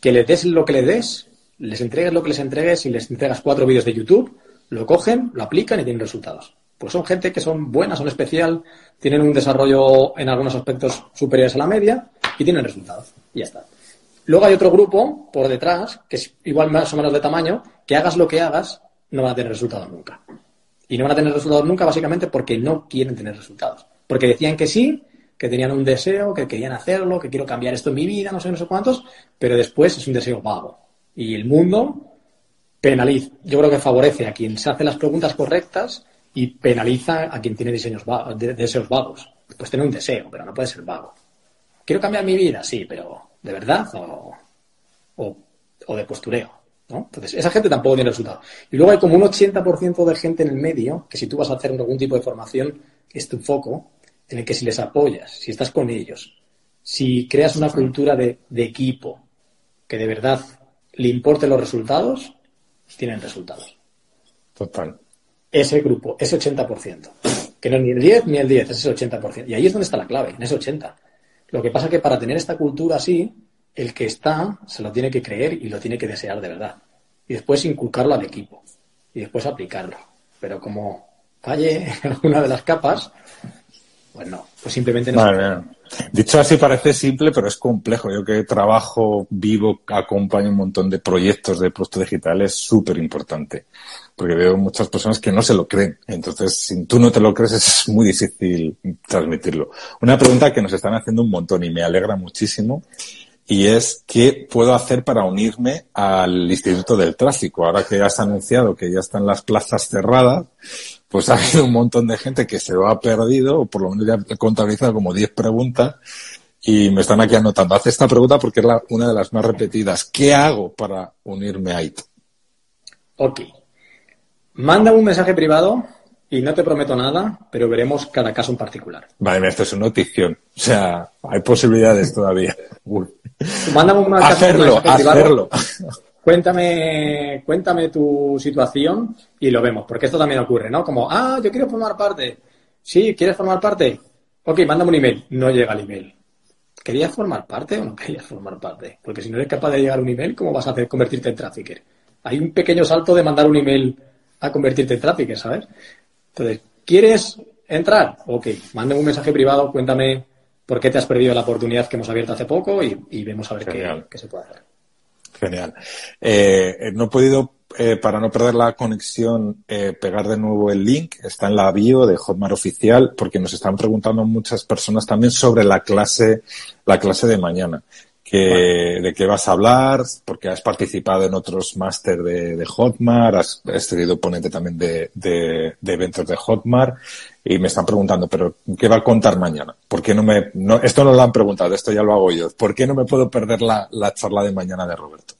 que le des lo que le des, les entregues lo que les entregues y les entregas cuatro vídeos de YouTube, lo cogen, lo aplican y tienen resultados. Pues son gente que son buenas, son especial, tienen un desarrollo en algunos aspectos superiores a la media y tienen resultados. Y ya está. Luego hay otro grupo por detrás, que es igual más o menos de tamaño, que hagas lo que hagas, no van a tener resultados nunca. Y no van a tener resultados nunca básicamente porque no quieren tener resultados. Porque decían que sí, que tenían un deseo, que querían hacerlo, que quiero cambiar esto en mi vida, no sé, no sé cuántos, pero después es un deseo vago. Y el mundo penaliza, yo creo que favorece a quien se hace las preguntas correctas y penaliza a quien tiene diseños deseos vagos. Pues tener un deseo, pero no puede ser vago. ¿Quiero cambiar mi vida? Sí, pero ¿de verdad? O, o, de postureo. ¿no? Entonces, esa gente tampoco tiene resultado. Y luego hay como un 80% de gente en el medio, que si tú vas a hacer algún tipo de formación, es tu foco, en el que si les apoyas, si estás con ellos, si creas una cultura de, de equipo que de verdad le importe los resultados, tienen resultados. Total. Ese grupo, ese 80%. Que no es ni el 10 ni el 10, es el 80%. Y ahí es donde está la clave, en ese 80%. Lo que pasa es que para tener esta cultura así, el que está se lo tiene que creer y lo tiene que desear de verdad. Y después inculcarlo al equipo. Y después aplicarlo. Pero como falle alguna de las capas, pues no, pues simplemente no. Vale, Dicho así parece simple, pero es complejo. Yo que trabajo, vivo, acompaño un montón de proyectos de producto digital, es súper importante. Porque veo muchas personas que no se lo creen. Entonces, si tú no te lo crees, es muy difícil transmitirlo. Una pregunta que nos están haciendo un montón y me alegra muchísimo. Y es, ¿qué puedo hacer para unirme al Instituto del Tráfico? Ahora que ya has anunciado que ya están las plazas cerradas, pues ha habido un montón de gente que se lo ha perdido, o por lo menos ya he contabilizado como 10 preguntas, y me están aquí anotando. Hace esta pregunta porque es una de las más repetidas. ¿Qué hago para unirme a IT? Ok. Manda un mensaje privado y no te prometo nada, pero veremos cada caso en particular. Vale, esto es una notición. O sea, hay posibilidades todavía. Mándame un mensaje, hacerlo, hacerlo. Cuéntame, cuéntame tu situación y lo vemos, porque esto también ocurre, ¿no? Como, ah, yo quiero formar parte. Sí, ¿quieres formar parte? Ok, mándame un email. No llega el email. ¿Querías formar parte o no querías formar parte? Porque si no eres capaz de llegar a un email, ¿cómo vas a hacer convertirte en trafficker? Hay un pequeño salto de mandar un email a convertirte en trafficker, ¿sabes? Entonces, ¿quieres entrar? Ok, mándame un mensaje privado, cuéntame por qué te has perdido la oportunidad que hemos abierto hace poco y, vemos a ver qué, qué se puede hacer. Genial. Eh, no he podido, eh, para no perder la conexión, eh, pegar de nuevo el link. Está en la bio de Hotmart Oficial, porque nos están preguntando muchas personas también sobre la clase, la clase de mañana. Que, de qué vas a hablar, porque has participado en otros máster de, de, Hotmart, has, sido ponente también de, de, de, eventos de Hotmart, y me están preguntando, pero ¿qué va a contar mañana? ¿Por qué no me, no, esto no lo han preguntado, esto ya lo hago yo. ¿Por qué no me puedo perder la, la charla de mañana de Roberto?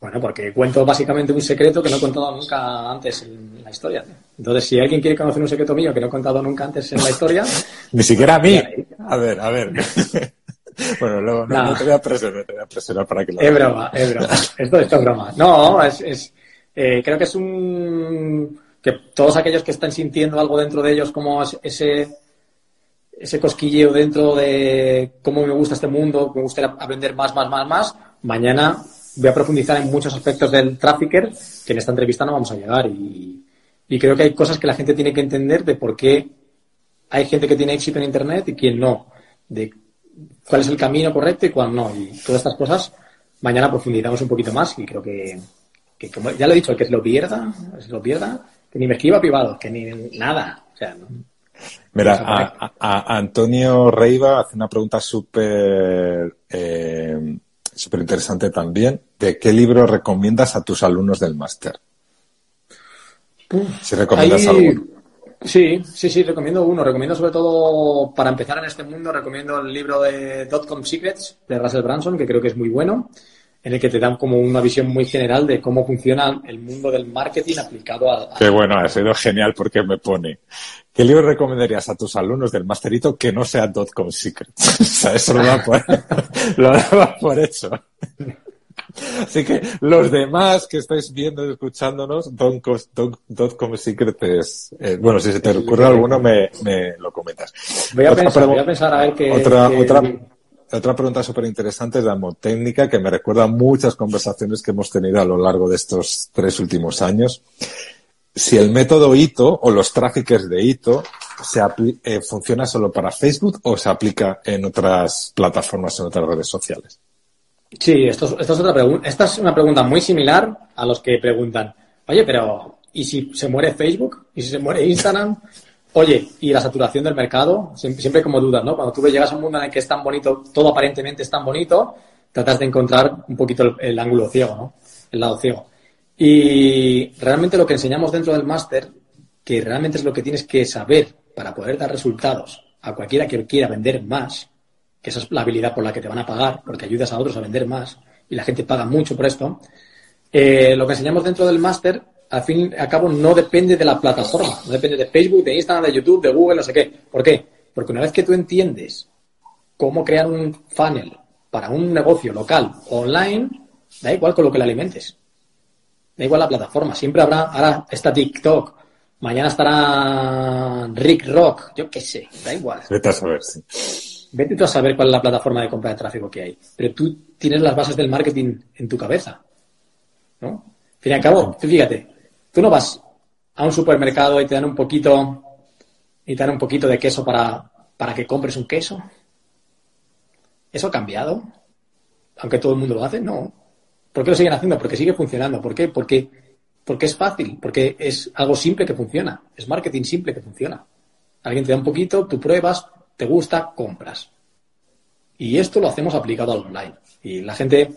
Bueno, porque cuento básicamente un secreto que no he contado nunca antes en la historia. Entonces, si alguien quiere conocer un secreto mío que no he contado nunca antes en la historia... Ni siquiera a mí. A ver, a ver. bueno, luego no, te voy a presionar, te voy a presionar para que lo Es broma, es broma. Esto, esto es broma. No, es... es eh, creo que es un... que todos aquellos que están sintiendo algo dentro de ellos como ese ese cosquilleo dentro de cómo me gusta este mundo, me gustaría aprender más, más, más, más, mañana voy a profundizar en muchos aspectos del trafficker que en esta entrevista no vamos a llegar. Y, creo que hay cosas que la gente tiene que entender de por qué hay gente que tiene éxito en Internet y quién no. De cuál es el camino correcto y cuál no. Y todas estas cosas, mañana profundizamos un poquito más y creo que, como ya lo he dicho, el que se lo pierda, se lo pierda, que ni me escriba privado, que ni nada. O sea, Mira, a, Antonio Reiva hace una pregunta súper eh, súper interesante también, de qué libro recomiendas a tus alumnos del máster. Si recomiendas alguno. Sí, sí, sí, recomiendo uno. Recomiendo sobre todo, para empezar en este mundo, recomiendo el libro de Dotcom Secrets de Russell Branson, que creo que es muy bueno, en el que te dan como una visión muy general de cómo funciona el mundo del marketing aplicado a... Qué bueno, ha sido genial porque me pone ¿Qué libro recomendarías a tus alumnos del Masterito que no sea Dotcom Secrets? o sea, eso lo da lo por hecho. Así que los demás que estáis viendo y escuchándonos, Dotcom Secret es... Eh, bueno, si se te ocurre alguno, me, me lo comentas. Voy a, pensar, voy a pensar a ver qué... Otra, otra, otra pregunta súper interesante es la técnica que me recuerda a muchas conversaciones que hemos tenido a lo largo de estos tres últimos años si el método ITO o los traffickers de ITO se eh, funciona solo para Facebook o se aplica en otras plataformas, en otras redes sociales. Sí, esto, es otra pregunta. Esta es una pregunta muy similar a los que preguntan, oye, pero ¿y si se muere Facebook? ¿Y si se muere Instagram? Oye, ¿y la saturación del mercado? Siempre, como dudas, ¿no? Cuando tú llegas a un mundo en el que es tan bonito, todo aparentemente es tan bonito, tratas de encontrar un poquito el, el ángulo ciego, ¿no? El lado ciego. Y realmente lo que enseñamos dentro del máster, que realmente es lo que tienes que saber para poder dar resultados a cualquiera que quiera vender más, que esa es la habilidad por la que te van a pagar, porque ayudas a otros a vender más y la gente paga mucho por esto, eh, lo que enseñamos dentro del máster, al fin y al cabo, no depende de la plataforma, no depende de Facebook, de Instagram, de YouTube, de Google, no sé qué. ¿Por qué? Porque una vez que tú entiendes cómo crear un funnel para un negocio local online, da igual con lo que le alimentes. Da igual la plataforma, siempre habrá, ahora está TikTok, mañana estará Rick Rock, yo qué sé, da igual. Vete a saber, sí. Vete tú a saber cuál es la plataforma de compra de tráfico que hay. Pero tú tienes las bases del marketing en tu cabeza. ¿No? Al fin y al cabo, fíjate, tú no vas a un supermercado y te dan un poquito necesitan un poquito de queso para, para que compres un queso. ¿Eso ha cambiado? Aunque todo el mundo lo hace, no. ¿Por qué lo siguen haciendo? Porque sigue funcionando. ¿Por qué? Porque, porque es fácil, porque es algo simple que funciona. Es marketing simple que funciona. Alguien te da un poquito, tú pruebas, te gusta, compras. Y esto lo hacemos aplicado al online. Y la gente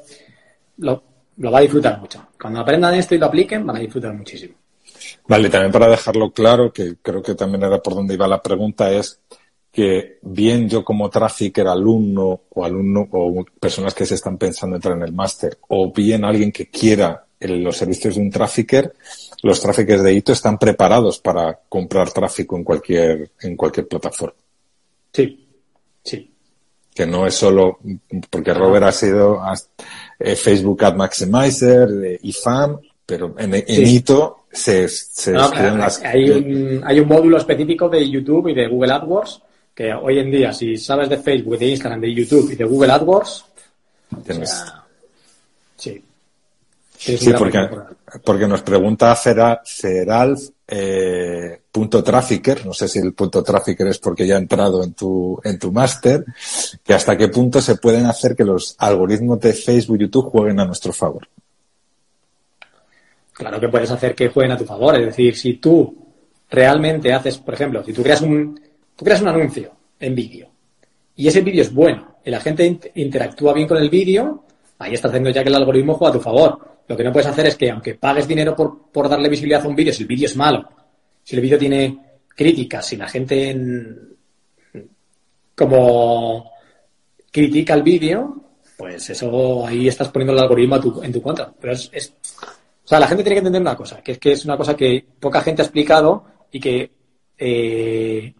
lo, va a disfrutar mucho. Cuando aprendan esto y lo apliquen, van a disfrutar muchísimo. Vale, también para dejarlo claro, que creo que también era por donde iba la pregunta, es que bien yo como trafficker, alumno o alumno o personas que se están pensando entrar en el máster, o bien alguien que quiera los servicios de un trafficker, los traffickers de hito están preparados para comprar tráfico en cualquier, en cualquier plataforma. Sí, sí. Que no es solo, porque Robert ha sido eh, Facebook Ad Maximizer, eh, IFAM, pero en, en hito se, se las... Hay un, hay un módulo específico de YouTube y de Google AdWords que hoy en día, si sabes de Facebook, de Instagram, de YouTube y de Google AdWords, sí. Sí, porque, porque nos pregunta Feral, eh, punto trafficker, no sé si el punto trafficker es porque ya ha entrado en tu, en tu máster, que hasta qué punto se pueden hacer que los algoritmos de Facebook y YouTube jueguen a nuestro favor. Claro que puedes hacer que jueguen a tu favor, es decir, si tú realmente haces, por ejemplo, si tú creas un, Tú creas un anuncio en vídeo y ese vídeo es bueno y la gente interactúa bien con el vídeo, ahí estás haciendo ya que el algoritmo juega a tu favor. Lo que no puedes hacer es que, aunque pagues dinero por, darle visibilidad a un vídeo, si el vídeo es malo, si el vídeo tiene críticas, si la gente como critica el vídeo, pues eso ahí estás poniendo el algoritmo en tu contra. Pero es, o sea, la gente tiene que entender una cosa, que es que es una cosa que poca gente ha explicado y que eh,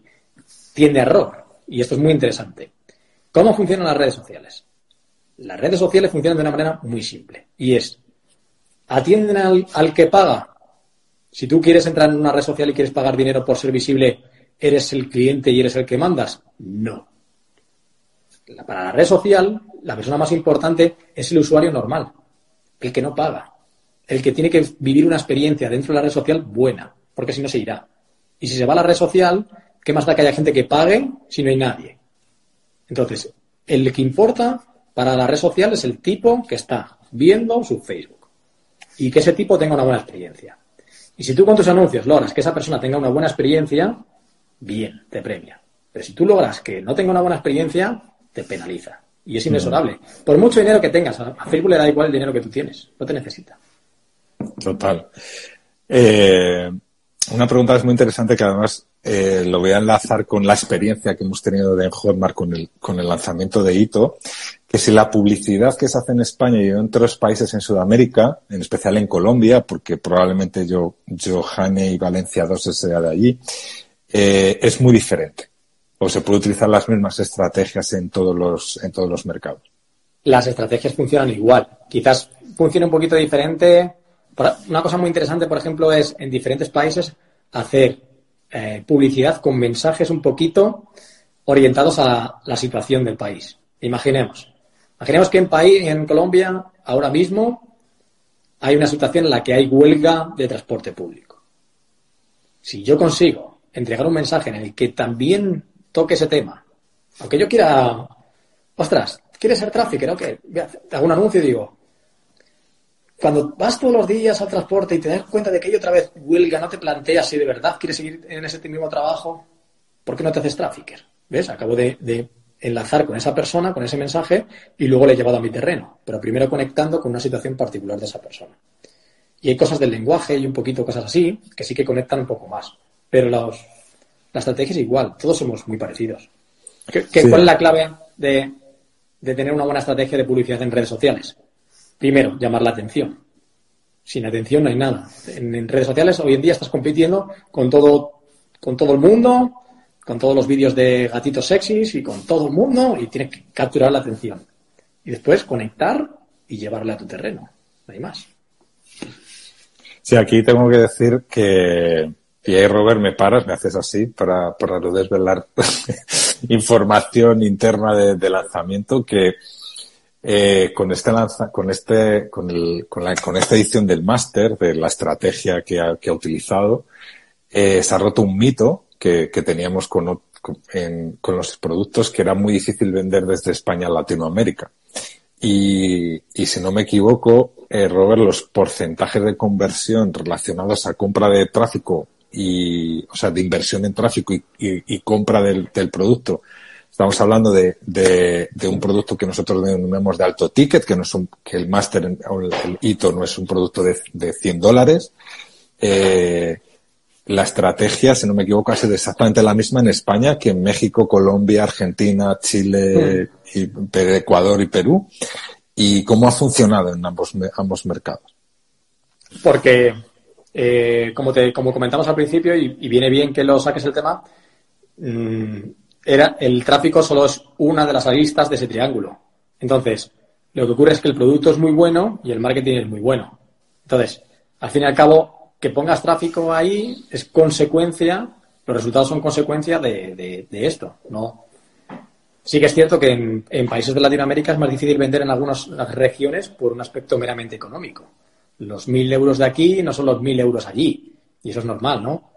tiende error. Y esto es muy interesante. ¿Cómo funcionan las redes sociales? Las redes sociales funcionan de una manera muy simple. Y es, atienden al, que paga. Si tú quieres entrar en una red social y quieres pagar dinero por ser visible, ¿eres el cliente y eres el que mandas? No. Para la red social, la persona más importante es el usuario normal, el que no paga, el que tiene que vivir una experiencia dentro de la red social buena, porque si no se irá. Y si se va a la red social, ¿Qué más da que haya gente que pague si no hay nadie? Entonces, el que importa para la red social es el tipo que está viendo su Facebook y que ese tipo tenga una buena experiencia. Y si tú con tus anuncios logras que esa persona tenga una buena experiencia, bien, te premia. Pero si tú logras que no tenga una buena experiencia, te penaliza. Y es inexorable. Por mucho dinero que tengas, a Facebook le da igual el dinero que tú tienes. No te necesita. Total. Eh, una pregunta es muy interesante que además eh, lo voy a enlazar con la experiencia que hemos tenido de Hotmart con el, con el lanzamiento de Hito, que si la publicidad que se hace en España y en otros países en Sudamérica, en especial en Colombia, porque probablemente yo, yo Jane y Valencia 2 sea de allí, eh, es muy diferente. O se puede utilizar las mismas estrategias en todos los, en todos los mercados. Las estrategias funcionan igual. Quizás funcione un poquito diferente. Una cosa muy interesante, por ejemplo, es en diferentes países hacer eh, publicidad con mensajes un poquito orientados a la situación del país. Imaginemos. Imaginemos que en, país, en Colombia ahora mismo hay una situación en la que hay huelga de transporte público. Si yo consigo entregar un mensaje en el que también toque ese tema, aunque yo quiera, ostras, ¿quieres ser tráfico? Te hago un anuncio y digo, cuando vas todos los días al transporte y te das cuenta de que hay otra vez huelga, no te planteas si de verdad quieres seguir en ese mismo trabajo, ¿por qué no te haces trafficker? ¿Ves? Acabo de, enlazar con esa persona, con ese mensaje, y luego le he llevado a mi terreno, pero primero conectando con una situación particular de esa persona. Y hay cosas del lenguaje y un poquito cosas así, que sí que conectan un poco más. Pero la estrategia es igual, todos somos muy parecidos. ¿Qué, ¿Cuál es la clave de tener una buena estrategia de publicidad en redes sociales? Primero, llamar la atención. Sin atención no hay nada. En, redes sociales hoy en día estás compitiendo con todo, con todo el mundo, con todos los vídeos de gatitos sexys y con todo el mundo y tienes que capturar la atención. Y después conectar y llevarle a tu terreno. No hay más. Sí, aquí tengo que decir que, ahí Robert me paras, me haces así para, para no desvelar información interna de lanzamiento que eh, con este lanza, con este, con, el, con, la, con esta edición del máster, de la estrategia que ha, que ha utilizado, eh, se ha roto un mito que, teníamos con, con los productos que era muy difícil vender desde España a Latinoamérica. Y, y si no me equivoco, eh, Robert, los porcentajes de conversión relacionados a compra de tráfico y, o sea, de inversión en tráfico y, y, compra del, del, producto. Estamos hablando de, de, un producto que nosotros denominamos de alto ticket, que no es un, que el máster el, hito no es un producto de, de 100 dólares. Eh, la estrategia, si no me equivoco, ha sido exactamente la misma en España que en México, Colombia, Argentina, Chile, Ecuador y Perú. ¿Y cómo ha funcionado en ambos, ambos mercados? Porque, eh, como, te, como comentamos al principio, y, viene bien que lo saques el tema, mm, era, el tráfico solo es una de las aristas de ese triángulo. Entonces, lo que ocurre es que el producto es muy bueno y el marketing es muy bueno. Entonces, al fin y al cabo, que pongas tráfico ahí es consecuencia, los resultados son consecuencia de, esto, ¿no? Sí que es cierto que en, países de Latinoamérica es más difícil vender en algunas regiones por un aspecto meramente económico. Los mil euros de aquí no son los mil euros allí, y eso es normal, ¿no?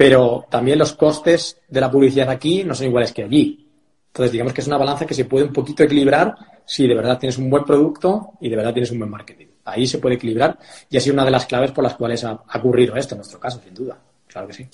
Pero también los costes de la publicidad aquí no son iguales que allí. Entonces, digamos que es una balanza que se puede un poquito equilibrar si de verdad tienes un buen producto y de verdad tienes un buen marketing ahí se puede equilibrar y ha sido una de las claves por las cuales ha, ocurrido esto en nuestro caso, sin duda. Claro que sí.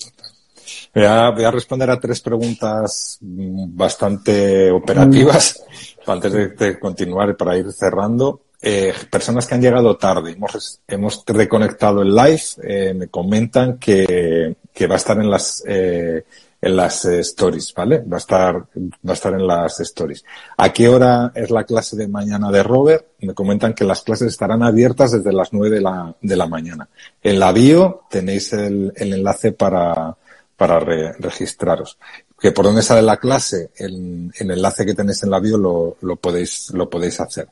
Voy a, responder a tres preguntas bastante operativas antes de, continuar para ir cerrando. Eh, personas que han llegado tarde, hemos, hemos reconectado el live, eh, me comentan que, va a estar en las eh, en las eh, stories, ¿vale? Va a estar, va a estar en las stories. ¿A qué hora es la clase de mañana de Robert? Me comentan que las clases estarán abiertas desde las nueve de la, mañana. En la bio tenéis el, el enlace para, para registraros. Que por dónde sale la clase, el, el enlace que tenéis en la bio lo, lo podéis, lo podéis hacer.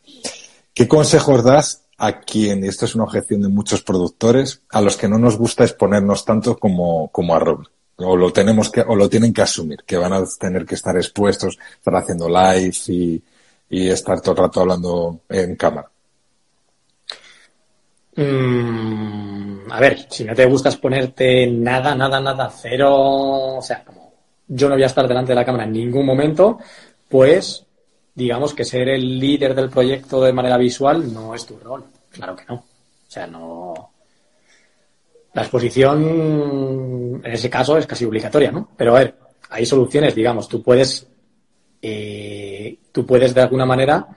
¿Qué consejos das a quien, y esto es una objeción de muchos productores, a los que no nos gusta exponernos tanto como, como a Robert? o lo tenemos o lo tienen que asumir, que van a tener que estar expuestos, estar haciendo live y, estar todo el rato hablando en cámara. Mm, a ver, si no te gustas ponerte nada, nada, nada, cero, o sea, como yo no voy a estar delante de la cámara en ningún momento, pues digamos que ser el líder del proyecto de manera visual no es tu rol. Claro que no. O sea, no, la exposición, en ese caso, es casi obligatoria, ¿no? Pero a ver, hay soluciones, digamos, tú puedes, eh, tú puedes de alguna manera,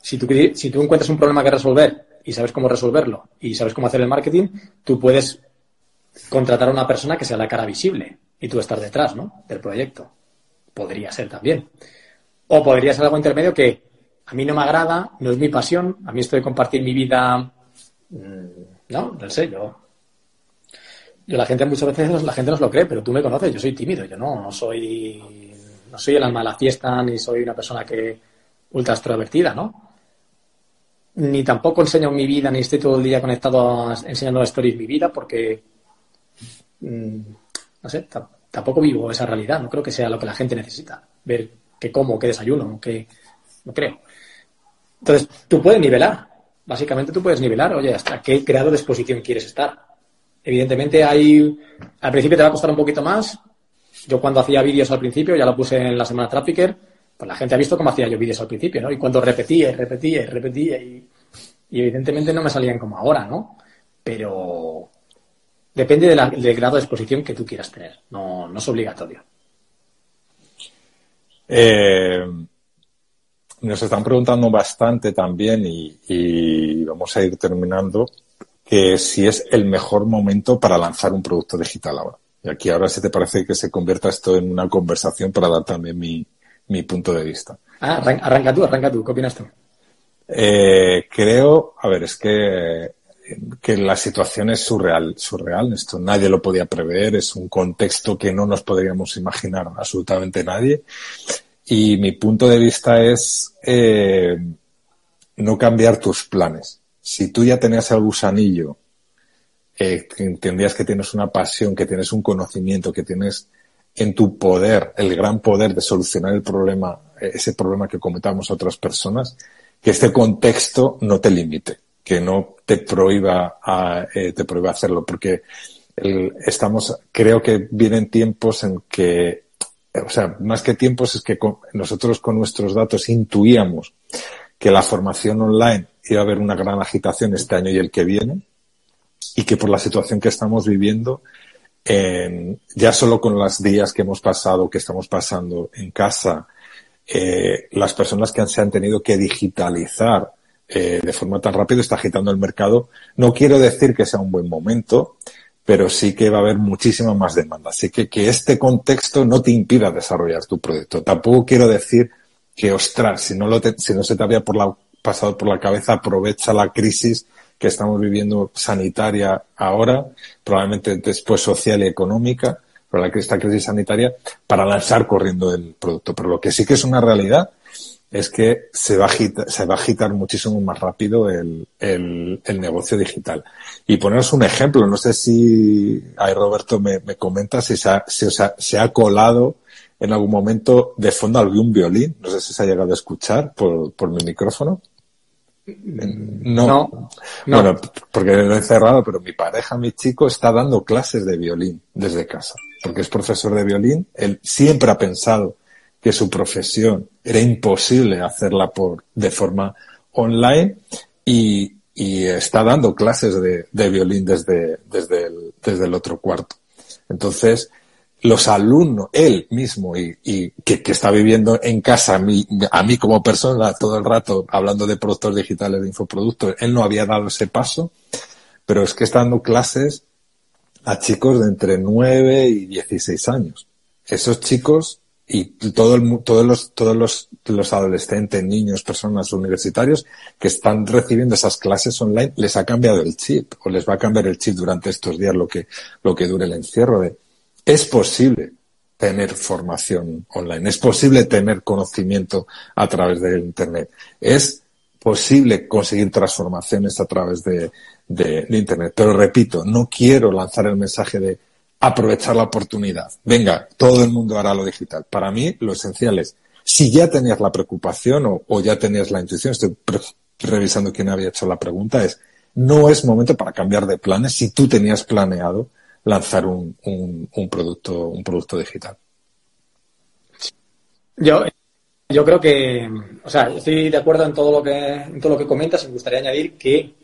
si tú, si tú encuentras un problema que resolver y sabes cómo resolverlo y sabes cómo hacer el marketing, tú puedes contratar a una persona que sea la cara visible y tú estar detrás, ¿no? Del proyecto. Podría ser también. O podría ser algo intermedio que a mí no me agrada, no es mi pasión, a mí esto de compartir mi vida, mm, no, no sé, yo yo la gente muchas veces la gente nos lo cree, pero tú me conoces, yo soy tímido, yo no, no soy no soy el alma de la fiesta ni soy una persona que ultra extrovertida, ¿no? Ni tampoco enseño mi vida, ni estoy todo el día conectado a, enseñando stories mi vida porque mm, no sé, tampoco vivo esa realidad, no creo que sea lo que la gente necesita, ver qué como, qué desayuno, qué no creo. Entonces, tú puedes nivelar, básicamente tú puedes nivelar, oye, hasta qué grado de exposición quieres estar Evidentemente hay, al principio te va a costar un poquito más. Yo cuando hacía vídeos al principio, ya lo puse en la semana Trafficker, pues la gente ha visto cómo hacía yo vídeos al principio, ¿no? Y cuando repetía y repetía y repetía y, evidentemente no me salían como ahora, ¿no? Pero depende del grado de exposición que tú quieras tener, no, no es obligatorio. Eh, nos están preguntando bastante también y vamos a ir terminando que si es el mejor momento para lanzar un producto digital ahora. Y aquí ahora si te parece que se convierta esto en una conversación para dar también mi, mi punto de vista. Ah, arranca tú, arranca tú. ¿Qué opinas tú? Eh, creo, a ver, es que, que la situación es surreal, surreal. Esto nadie lo podía prever. Es un contexto que no nos podríamos imaginar absolutamente nadie. Y mi punto de vista es eh, no cambiar tus planes. Si tú ya tenías el gusanillo, eh, entendías que tienes una pasión, que tienes un conocimiento, que tienes en tu poder, el gran poder de solucionar el problema, ese problema que cometamos otras personas, que este contexto no te limite, que no te prohíba, a, eh, te prohíba hacerlo, porque estamos, creo que vienen tiempos en que, o sea, más que tiempos es que nosotros con nuestros datos intuíamos que la formación online iba a haber una gran agitación este año y el que viene y que por la situación que estamos viviendo, ya solo con los días que hemos pasado, que estamos pasando en casa, eh, las personas que se han tenido que digitalizar eh, de forma tan rápida está agitando el mercado. No quiero decir que sea un buen momento, pero sí que va a haber muchísima más demanda. Así que que este contexto no te impida desarrollar tu proyecto. Tampoco quiero decir que, ostras, si no, lo si no se te había por la, pasado por la cabeza, aprovecha la crisis que estamos viviendo sanitaria ahora, probablemente después social y económica, pero esta crisis sanitaria, para lanzar corriendo el producto. Pero lo que sí que es una realidad es que se va a agitar, se va a agitar muchísimo más rápido el, el, el, negocio digital. Y poneros un ejemplo, no sé si ahí Roberto me, me comenta si, se ha, si se ha colado en algún momento de fondo algún violín, no sé si se ha llegado a escuchar por, por mi micrófono. No, no, Bueno, porque lo he cerrado, pero mi pareja, mi chico, está dando clases de violín desde casa, porque es profesor de violín. Él siempre ha pensado que su profesión era imposible hacerla por, de forma online y, y está dando clases de, de violín desde, desde, el, desde el otro cuarto. Entonces, los alumnos, él mismo, y, y que, que, está viviendo en casa a mí, a mí como persona todo el rato hablando de productos digitales, de infoproductos, él no había dado ese paso, pero es que está dando clases a chicos de entre 9 y 16 años. Esos chicos y todo el, todos los, todos los, adolescentes, niños, personas universitarios que están recibiendo esas clases online, les ha cambiado el chip o les va a cambiar el chip durante estos días lo que, lo que dure el encierro de, es posible tener formación online, es posible tener conocimiento a través del internet, es posible conseguir transformaciones a través de, de, de internet. Pero repito, no quiero lanzar el mensaje de aprovechar la oportunidad. Venga, todo el mundo hará lo digital. Para mí, lo esencial es, si ya tenías la preocupación o, ya tenías la intuición, estoy revisando quién había hecho la pregunta, es, no es momento para cambiar de planes si tú tenías planeado lanzar un, un, producto, un producto digital. Yo, yo creo que, o sea, estoy de acuerdo en todo lo que, en todo lo que comentas y me gustaría añadir que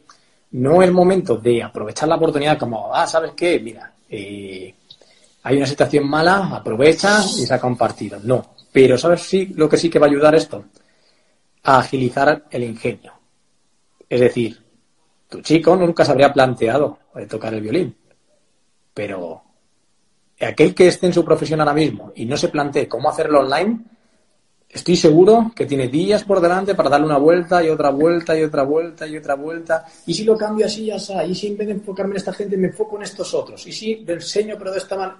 no es momento de aprovechar la oportunidad como, ah, ¿sabes qué? Mira, eh, hay una situación mala, aprovecha y saca un partido. No. Pero ¿sabes sí, lo que sí que va a ayudar esto? A agilizar el ingenio. Es decir, tu chico nunca se habría planteado tocar el violín. Pero aquel que esté en su profesión ahora mismo y no se plantee cómo hacerlo online, estoy seguro que tiene días por delante para darle una vuelta y otra vuelta y otra vuelta y otra vuelta. Y si lo cambio así, ya está. Y si en vez de enfocarme en esta gente, me enfoco en estos otros. Y si le enseño, pero de esta manera.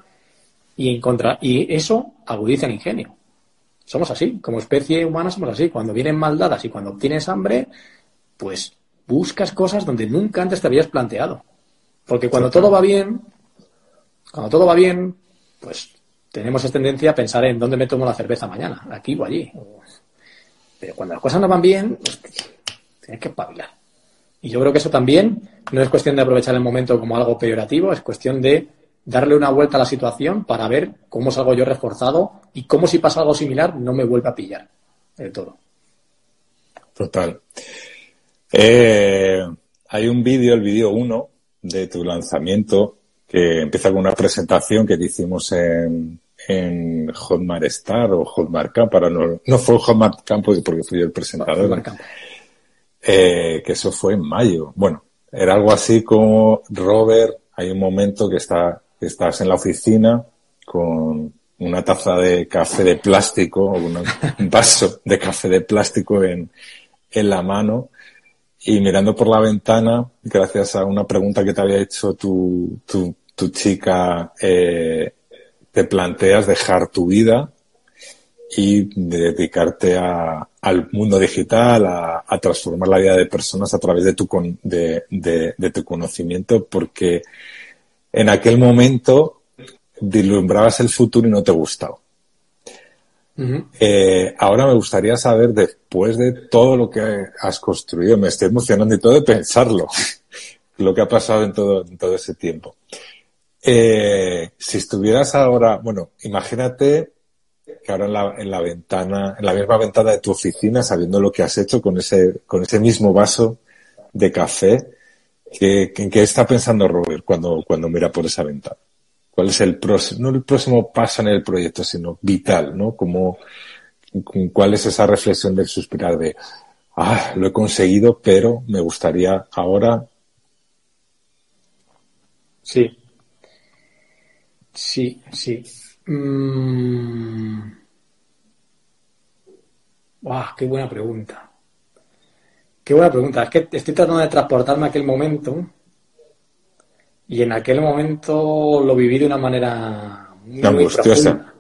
Y, en contra... y eso agudiza el ingenio. Somos así. Como especie humana somos así. Cuando vienen maldadas y cuando obtienes hambre, pues buscas cosas donde nunca antes te habías planteado. Porque cuando todo va bien, cuando todo va bien, pues tenemos esa tendencia a pensar en dónde me tomo la cerveza mañana, aquí o allí. Pero cuando las cosas no van bien, pues, tienes que espabilar. Y yo creo que eso también no es cuestión de aprovechar el momento como algo peyorativo, es cuestión de darle una vuelta a la situación para ver cómo salgo yo reforzado y cómo si pasa algo similar no me vuelve a pillar del todo. Total. Eh, hay un vídeo, el vídeo 1 de tu lanzamiento, que empieza con una presentación que hicimos en, en Hotmart Star o Hotmart Camp, para no, no fue Hotmart Camp porque fui yo el presentador. Eh, que eso fue en mayo. Bueno, era algo así como Robert, hay un momento que está, que estás en la oficina con una taza de café de plástico, o un vaso de café de plástico en, en la mano y mirando por la ventana, gracias a una pregunta que te había hecho tu, tu, tu chica, eh, te planteas dejar tu vida y dedicarte a, al mundo digital, a, a, transformar la vida de personas a través de tu, de, de, de tu conocimiento, porque en aquel momento dislumbrabas el futuro y no te gustaba. Eh, ahora me gustaría saber, después de todo lo que has construido, me estoy emocionando y todo de pensarlo, lo que ha pasado en todo, en todo ese tiempo. Eh, si estuvieras ahora, bueno, imagínate que ahora en la, en la ventana, en la misma ventana de tu oficina, sabiendo lo que has hecho con ese, con ese mismo vaso de café, ¿qué, qué está pensando Robert cuando, cuando mira por esa ventana? ¿Cuál es el próximo, no el próximo paso en el proyecto, sino vital, ¿no? Como, cuál es esa reflexión del suspirar de, ah, lo he conseguido, pero me gustaría ahora. Sí. Sí, sí. Mm. qué buena pregunta. Qué buena pregunta. Es que estoy tratando de transportarme a aquel momento y en aquel momento lo viví de una manera muy, profunda.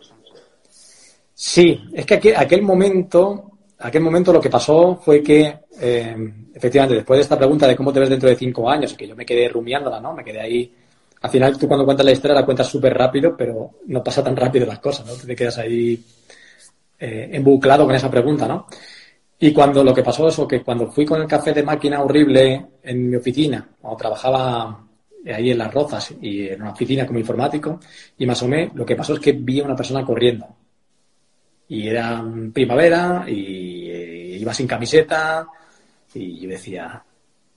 Sí, es que aquel, aquel momento, aquel momento lo que pasó fue que, eh, efectivamente, después de esta pregunta de cómo te ves dentro de cinco años, que yo me quedé rumiándola, ¿no? Me quedé ahí al final tú cuando cuentas la historia la cuentas súper rápido, pero no pasa tan rápido las cosas, ¿no? Te quedas ahí eh, embuclado con esa pregunta, ¿no? Y cuando lo que pasó eso, que cuando fui con el café de máquina horrible en mi oficina, cuando trabajaba ahí en Las Rozas y en una oficina como informático, y me asomé, lo que pasó es que vi a una persona corriendo. Y era primavera, y eh, iba sin camiseta, y yo decía,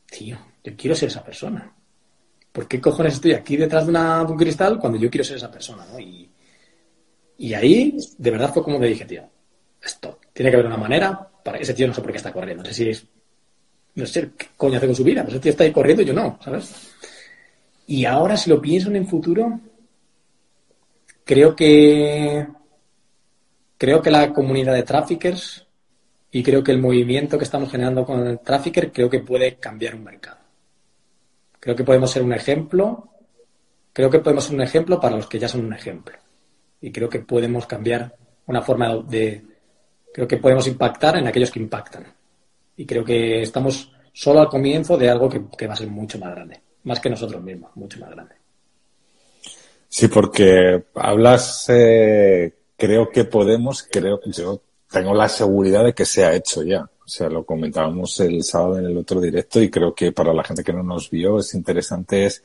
tío, yo quiero ser esa persona. ¿por qué cojones estoy aquí detrás de, una, un cristal cuando yo quiero ser esa persona? ¿no? Y, ahí, de verdad, fue como me dije, tío, esto, tiene que haber una manera para ese tío no sé por qué está corriendo, no sé si es, no sé qué coño hace con su vida, pero ese tío está ahí corriendo y yo no, ¿sabes? Y ahora, si lo pienso en el futuro, creo que creo que la comunidad de traffickers y creo que el movimiento que estamos generando con el trafficker creo que puede cambiar un mercado. Creo que podemos ser un ejemplo, creo que podemos ser un ejemplo para los que ya son un ejemplo. Y creo que podemos cambiar una forma de, creo que podemos impactar en aquellos que impactan. Y creo que estamos solo al comienzo de algo que, va a ser mucho más grande, más que nosotros mismos, mucho más grande. Sí, porque hablas, eh, creo que podemos, creo que yo tengo la seguridad de que se ha hecho ya. O sea, lo comentábamos el sábado en el otro directo y creo que para la gente que no nos vio es interesante es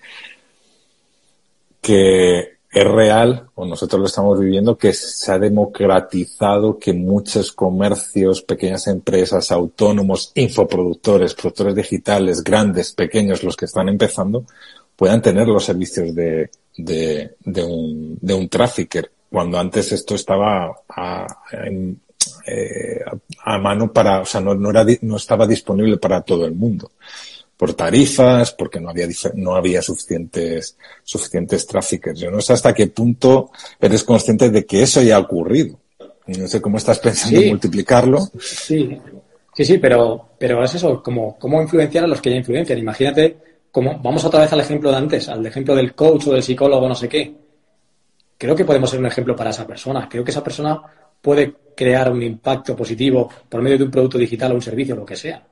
que es real, o nosotros lo estamos viviendo, que se ha democratizado que muchos comercios, pequeñas empresas, autónomos, infoproductores, productores digitales, grandes, pequeños, los que están empezando, puedan tener los servicios de, de, de un, de un trafficker, cuando antes esto estaba a, eh, a mano para, o sea, no, no, era, no estaba disponible para todo el mundo. Por tarifas, porque no había, no había suficientes, suficientes traffickers. Yo no sé hasta qué punto eres consciente de que eso ya ha ocurrido. No sé cómo estás pensando en multiplicarlo. Sí, sí, sí, pero, pero es eso, como, cómo influenciar a los que ya influencian. Imagínate, como, vamos otra vez al ejemplo de antes, al ejemplo del coach o del psicólogo, no sé qué. Creo que podemos ser un ejemplo para esa persona. Creo que esa persona puede crear un impacto positivo por medio de un producto digital o un servicio, lo que sea.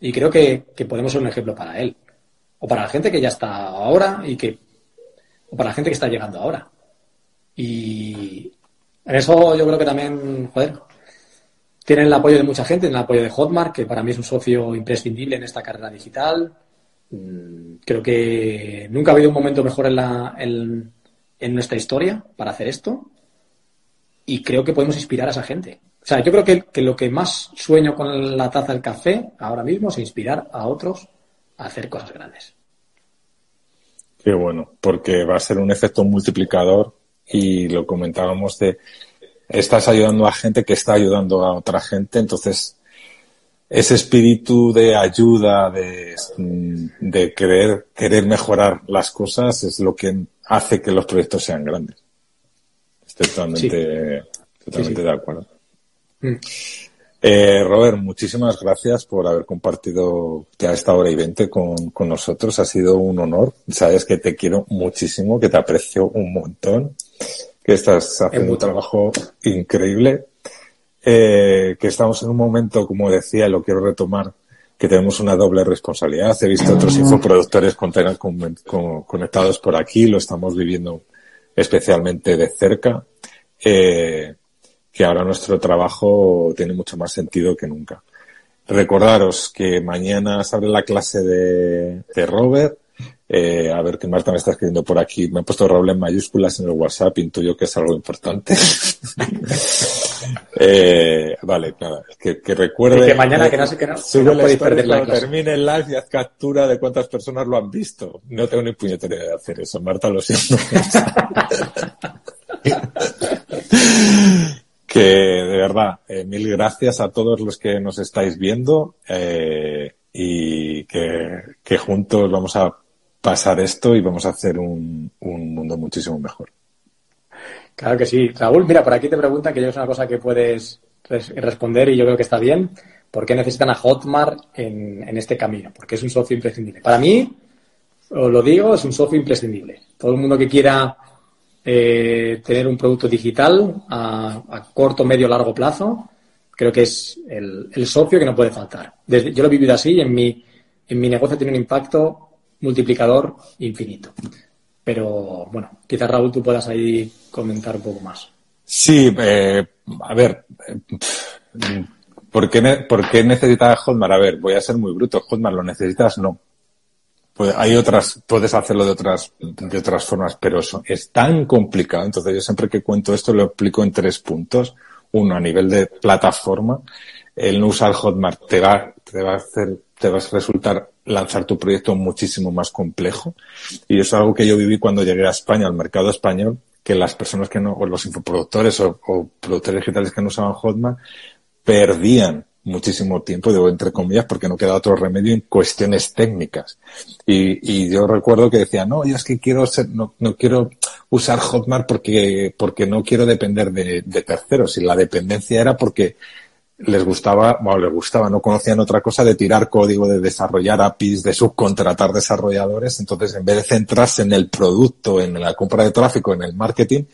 Y creo que, podemos ser un ejemplo para él. O para la gente que ya está ahora y que. O para la gente que está llegando ahora. Y en eso yo creo que también, joder, tienen el apoyo de mucha gente, tienen el apoyo de Hotmart, que para mí es un socio imprescindible en esta carrera digital. Mm, creo que nunca ha habido un momento mejor en, la, en nuestra historia para hacer esto y creo que podemos inspirar a esa gente. O sea, yo creo que, lo que más sueño con la taza del café ahora mismo es inspirar a otros a hacer cosas grandes. Qué bueno, porque va a ser un efecto multiplicador y lo comentábamos de estás ayudando a gente que está ayudando a otra gente, entonces ese espíritu de ayuda, de, de querer, querer mejorar las cosas es lo que hace que los proyectos sean grandes. Totalmente, totalmente de acuerdo. Mm. Eh, Robert, muchísimas gracias por haber compartido ya esta hora y veinte con, con, nosotros. Ha sido un honor. Sabes que te quiero muchísimo, que te aprecio un montón, que estás haciendo un trabajo increíble, eh, que estamos en un momento, como decía, lo quiero retomar, que tenemos una doble responsabilidad. He visto otros infoproductores conectados por aquí, lo estamos viviendo especialmente de cerca, eh, que ahora nuestro trabajo tiene mucho más sentido que nunca. Recordaros que mañana se abre la clase de, de Robert, Eh, a ver, que Marta me está escribiendo por aquí. Me he puesto Raúl en mayúsculas en el WhatsApp, intuyo que es algo importante. eh, vale, nada, que, que recuerde. que mañana que no sé que no, sube no la perder la termine el live y haz captura de cuántas personas lo han visto. No tengo ni puñetera de hacer eso, Marta, lo siento. que de verdad, eh, mil gracias a todos los que nos estáis viendo eh, y que, juntos vamos a pasar esto y vamos a hacer un, un mundo muchísimo mejor. Claro que sí. Raúl, mira, por aquí te pregunta que yo es una cosa que puedes res responder y yo creo que está bien. ¿Por qué necesitan a Hotmart en, en, este camino? Porque es un socio imprescindible. Para mí, os lo digo, es un socio imprescindible. Todo el mundo que quiera eh, tener un producto digital a, a, corto, medio, largo plazo, creo que es el, el socio que no puede faltar. Yo lo he vivido así, en mi, en mi negocio tiene un impacto multiplicador infinito. Pero bueno, quizás Raúl tú puedas ahí comentar un poco más. Sí, eh, a ver, ¿por qué, ¿por qué necesitas Hotmart? A ver, voy a ser muy bruto. Hotmart, ¿lo necesitas? No. Pues hay otras, puedes hacerlo de otras, de otras formas, pero eso es tan complicado. Entonces yo siempre que cuento esto lo explico en tres puntos. Uno, a nivel de plataforma, el no usar Hotmart te va, te va a hacer, te va a resultar lanzar tu proyecto muchísimo más complejo. Y eso es algo que yo viví cuando llegué a España, al mercado español, que las personas que no, o los infoproductores o, o productores digitales que no usaban Hotmart, perdían muchísimo tiempo, digo entre comillas, porque no queda otro remedio en cuestiones técnicas. Y, y yo recuerdo que decía, no, yo es que quiero ser, no, no quiero usar Hotmart porque, porque no quiero depender de, de terceros. Y la dependencia era porque les gustaba, bueno, les gustaba, no conocían otra cosa de tirar código, de desarrollar APIs, de subcontratar desarrolladores. Entonces, en vez de centrarse en el producto, en la compra de tráfico, en el marketing,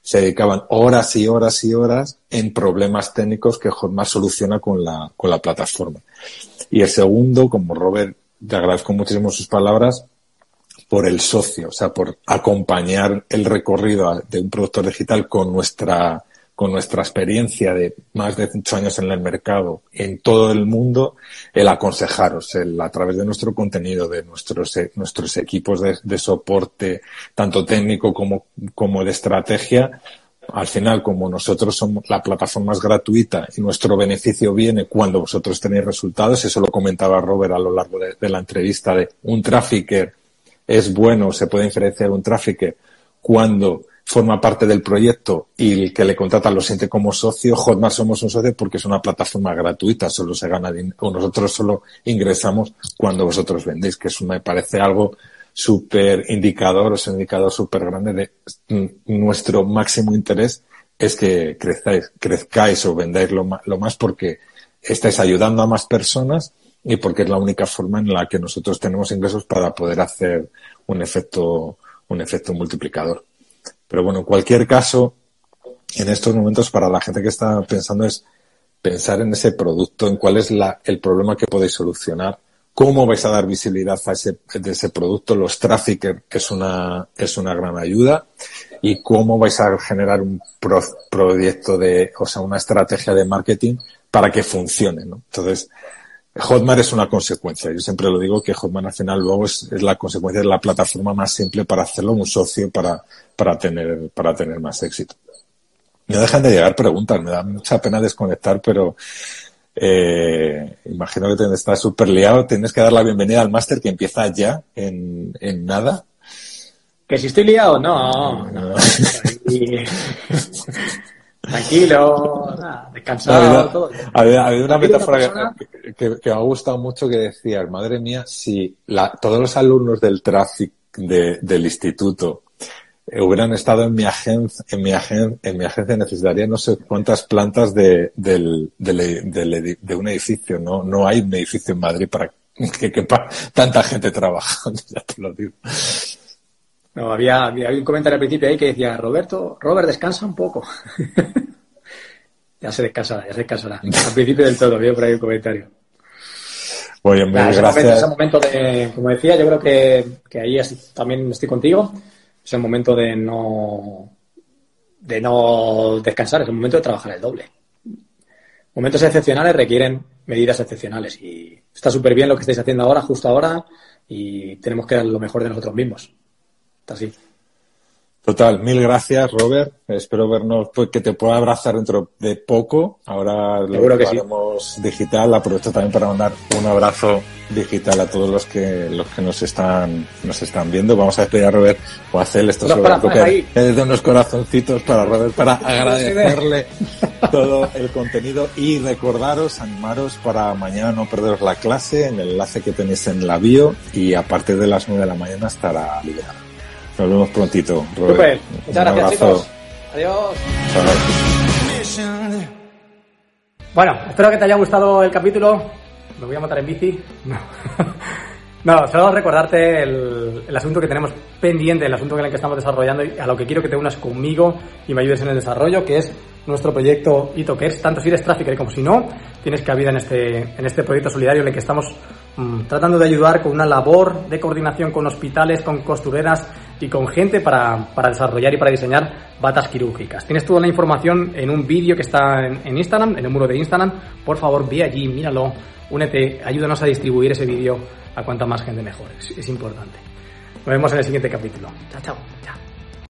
se dedicaban horas y horas y horas en problemas técnicos que Hotmart soluciona con la, con la plataforma. Y el segundo, como Robert, te agradezco muchísimo sus palabras, por el socio, o sea, por acompañar el recorrido de un productor digital con nuestra con nuestra experiencia de más de ocho años en el mercado en todo el mundo, el aconsejaros, el, a través de nuestro contenido, de nuestros, nuestros equipos de, soporte, tanto técnico como, como de estrategia, al final, como nosotros somos la plataforma más gratuita y nuestro beneficio viene cuando vosotros tenéis resultados, eso lo comentaba Robert a lo largo de, de la entrevista, de un trafficker es bueno, se puede diferenciar un trafficker cuando forma parte del proyecto y el que le contrata lo siente como socio, Hotmart somos un socio porque es una plataforma gratuita, solo se gana o nosotros solo ingresamos cuando vosotros vendéis, que eso me parece algo súper indicador, es un indicador súper grande de nuestro máximo interés es que crezcáis, crezcáis o vendáis lo lo más porque estáis ayudando a más personas y porque es la única forma en la que nosotros tenemos ingresos para poder hacer un efecto, un efecto multiplicador. Pero bueno, en cualquier caso, en estos momentos para la gente que está pensando es pensar en ese producto, en cuál es la, el problema que podéis solucionar, cómo vais a dar visibilidad a ese, de ese producto, los traffickers, es una, es una gran ayuda, y cómo vais a generar un pro, proyecto de, o sea, una estrategia de marketing para que funcione, ¿no? Entonces, Hotmart es una consecuencia. Yo siempre lo digo que Hotmart al final luego es, es, la consecuencia de la plataforma más simple para hacerlo un socio para, para tener, para tener más éxito. No dejan de llegar preguntas, me da mucha pena desconectar, pero eh, imagino que te estás súper liado. Tienes que dar la bienvenida al máster que empieza ya, en, en nada. ¿Que si estoy liado? No, no. Tranquilo, nada, descansado, todo. Había, había una metáfora persona... que, que, que, me ha gustado mucho que decía, madre mía, si la, todos los alumnos del tráfico de, del instituto hubieran estado en mi agencia, en mi agencia, en mi agencia necesitaría no sé cuántas plantas de, del, del, del, de un edificio. No, no hay un edificio en Madrid para que quepa tanta gente trabajando, ya te lo digo. No, había, había un comentario al principio ahí que decía, Roberto, Robert, descansa un poco. ya se descansará, ya se descansará. Al principio del todo, había por ahí un comentario. Oye, muy ese gracias. Momento, ese momento de, como decía, yo creo que, que ahí también estoy contigo. Es el momento de no, de no descansar, es el momento de trabajar el doble. Momentos excepcionales requieren medidas excepcionales y está súper bien lo que estáis haciendo ahora, justo ahora, y tenemos que dar lo mejor de nosotros mismos. Así. Total, mil gracias, Robert. Espero vernos, pues que te pueda abrazar dentro de poco. Ahora lo que haremos digital. Aprovecho también para mandar un abrazo digital a todos los que los que nos están nos están viendo. Vamos a despedir a Robert o a hacer esto sobre de unos corazoncitos para Robert para agradecerle todo el contenido y recordaros, animaros para mañana no perderos la clase en el enlace que tenéis en la bio y a partir de las 9 de la mañana estará liberado. Nos vemos prontito. Super. Muchas gracias, chicos. Adiós. Bueno, espero que te haya gustado el capítulo. Me voy a montar en bici. No. No, solo recordarte el, el, asunto que tenemos pendiente, el asunto en el que estamos desarrollando y a lo que quiero que te unas conmigo y me ayudes en el desarrollo, que es nuestro proyecto es tanto si eres trafficker como si no, tienes cabida en este, en este proyecto solidario en el que estamos mm, tratando de ayudar con una labor de coordinación con hospitales, con costureras y con gente para, para desarrollar y para diseñar batas quirúrgicas. Tienes toda la información en un vídeo que está en, Instagram, en el muro de Instagram. Por favor, ve allí, míralo, únete, ayúdanos a distribuir ese vídeo a cuanta más gente mejor. Es, importante. Nos vemos en el siguiente capítulo. Chao. chao.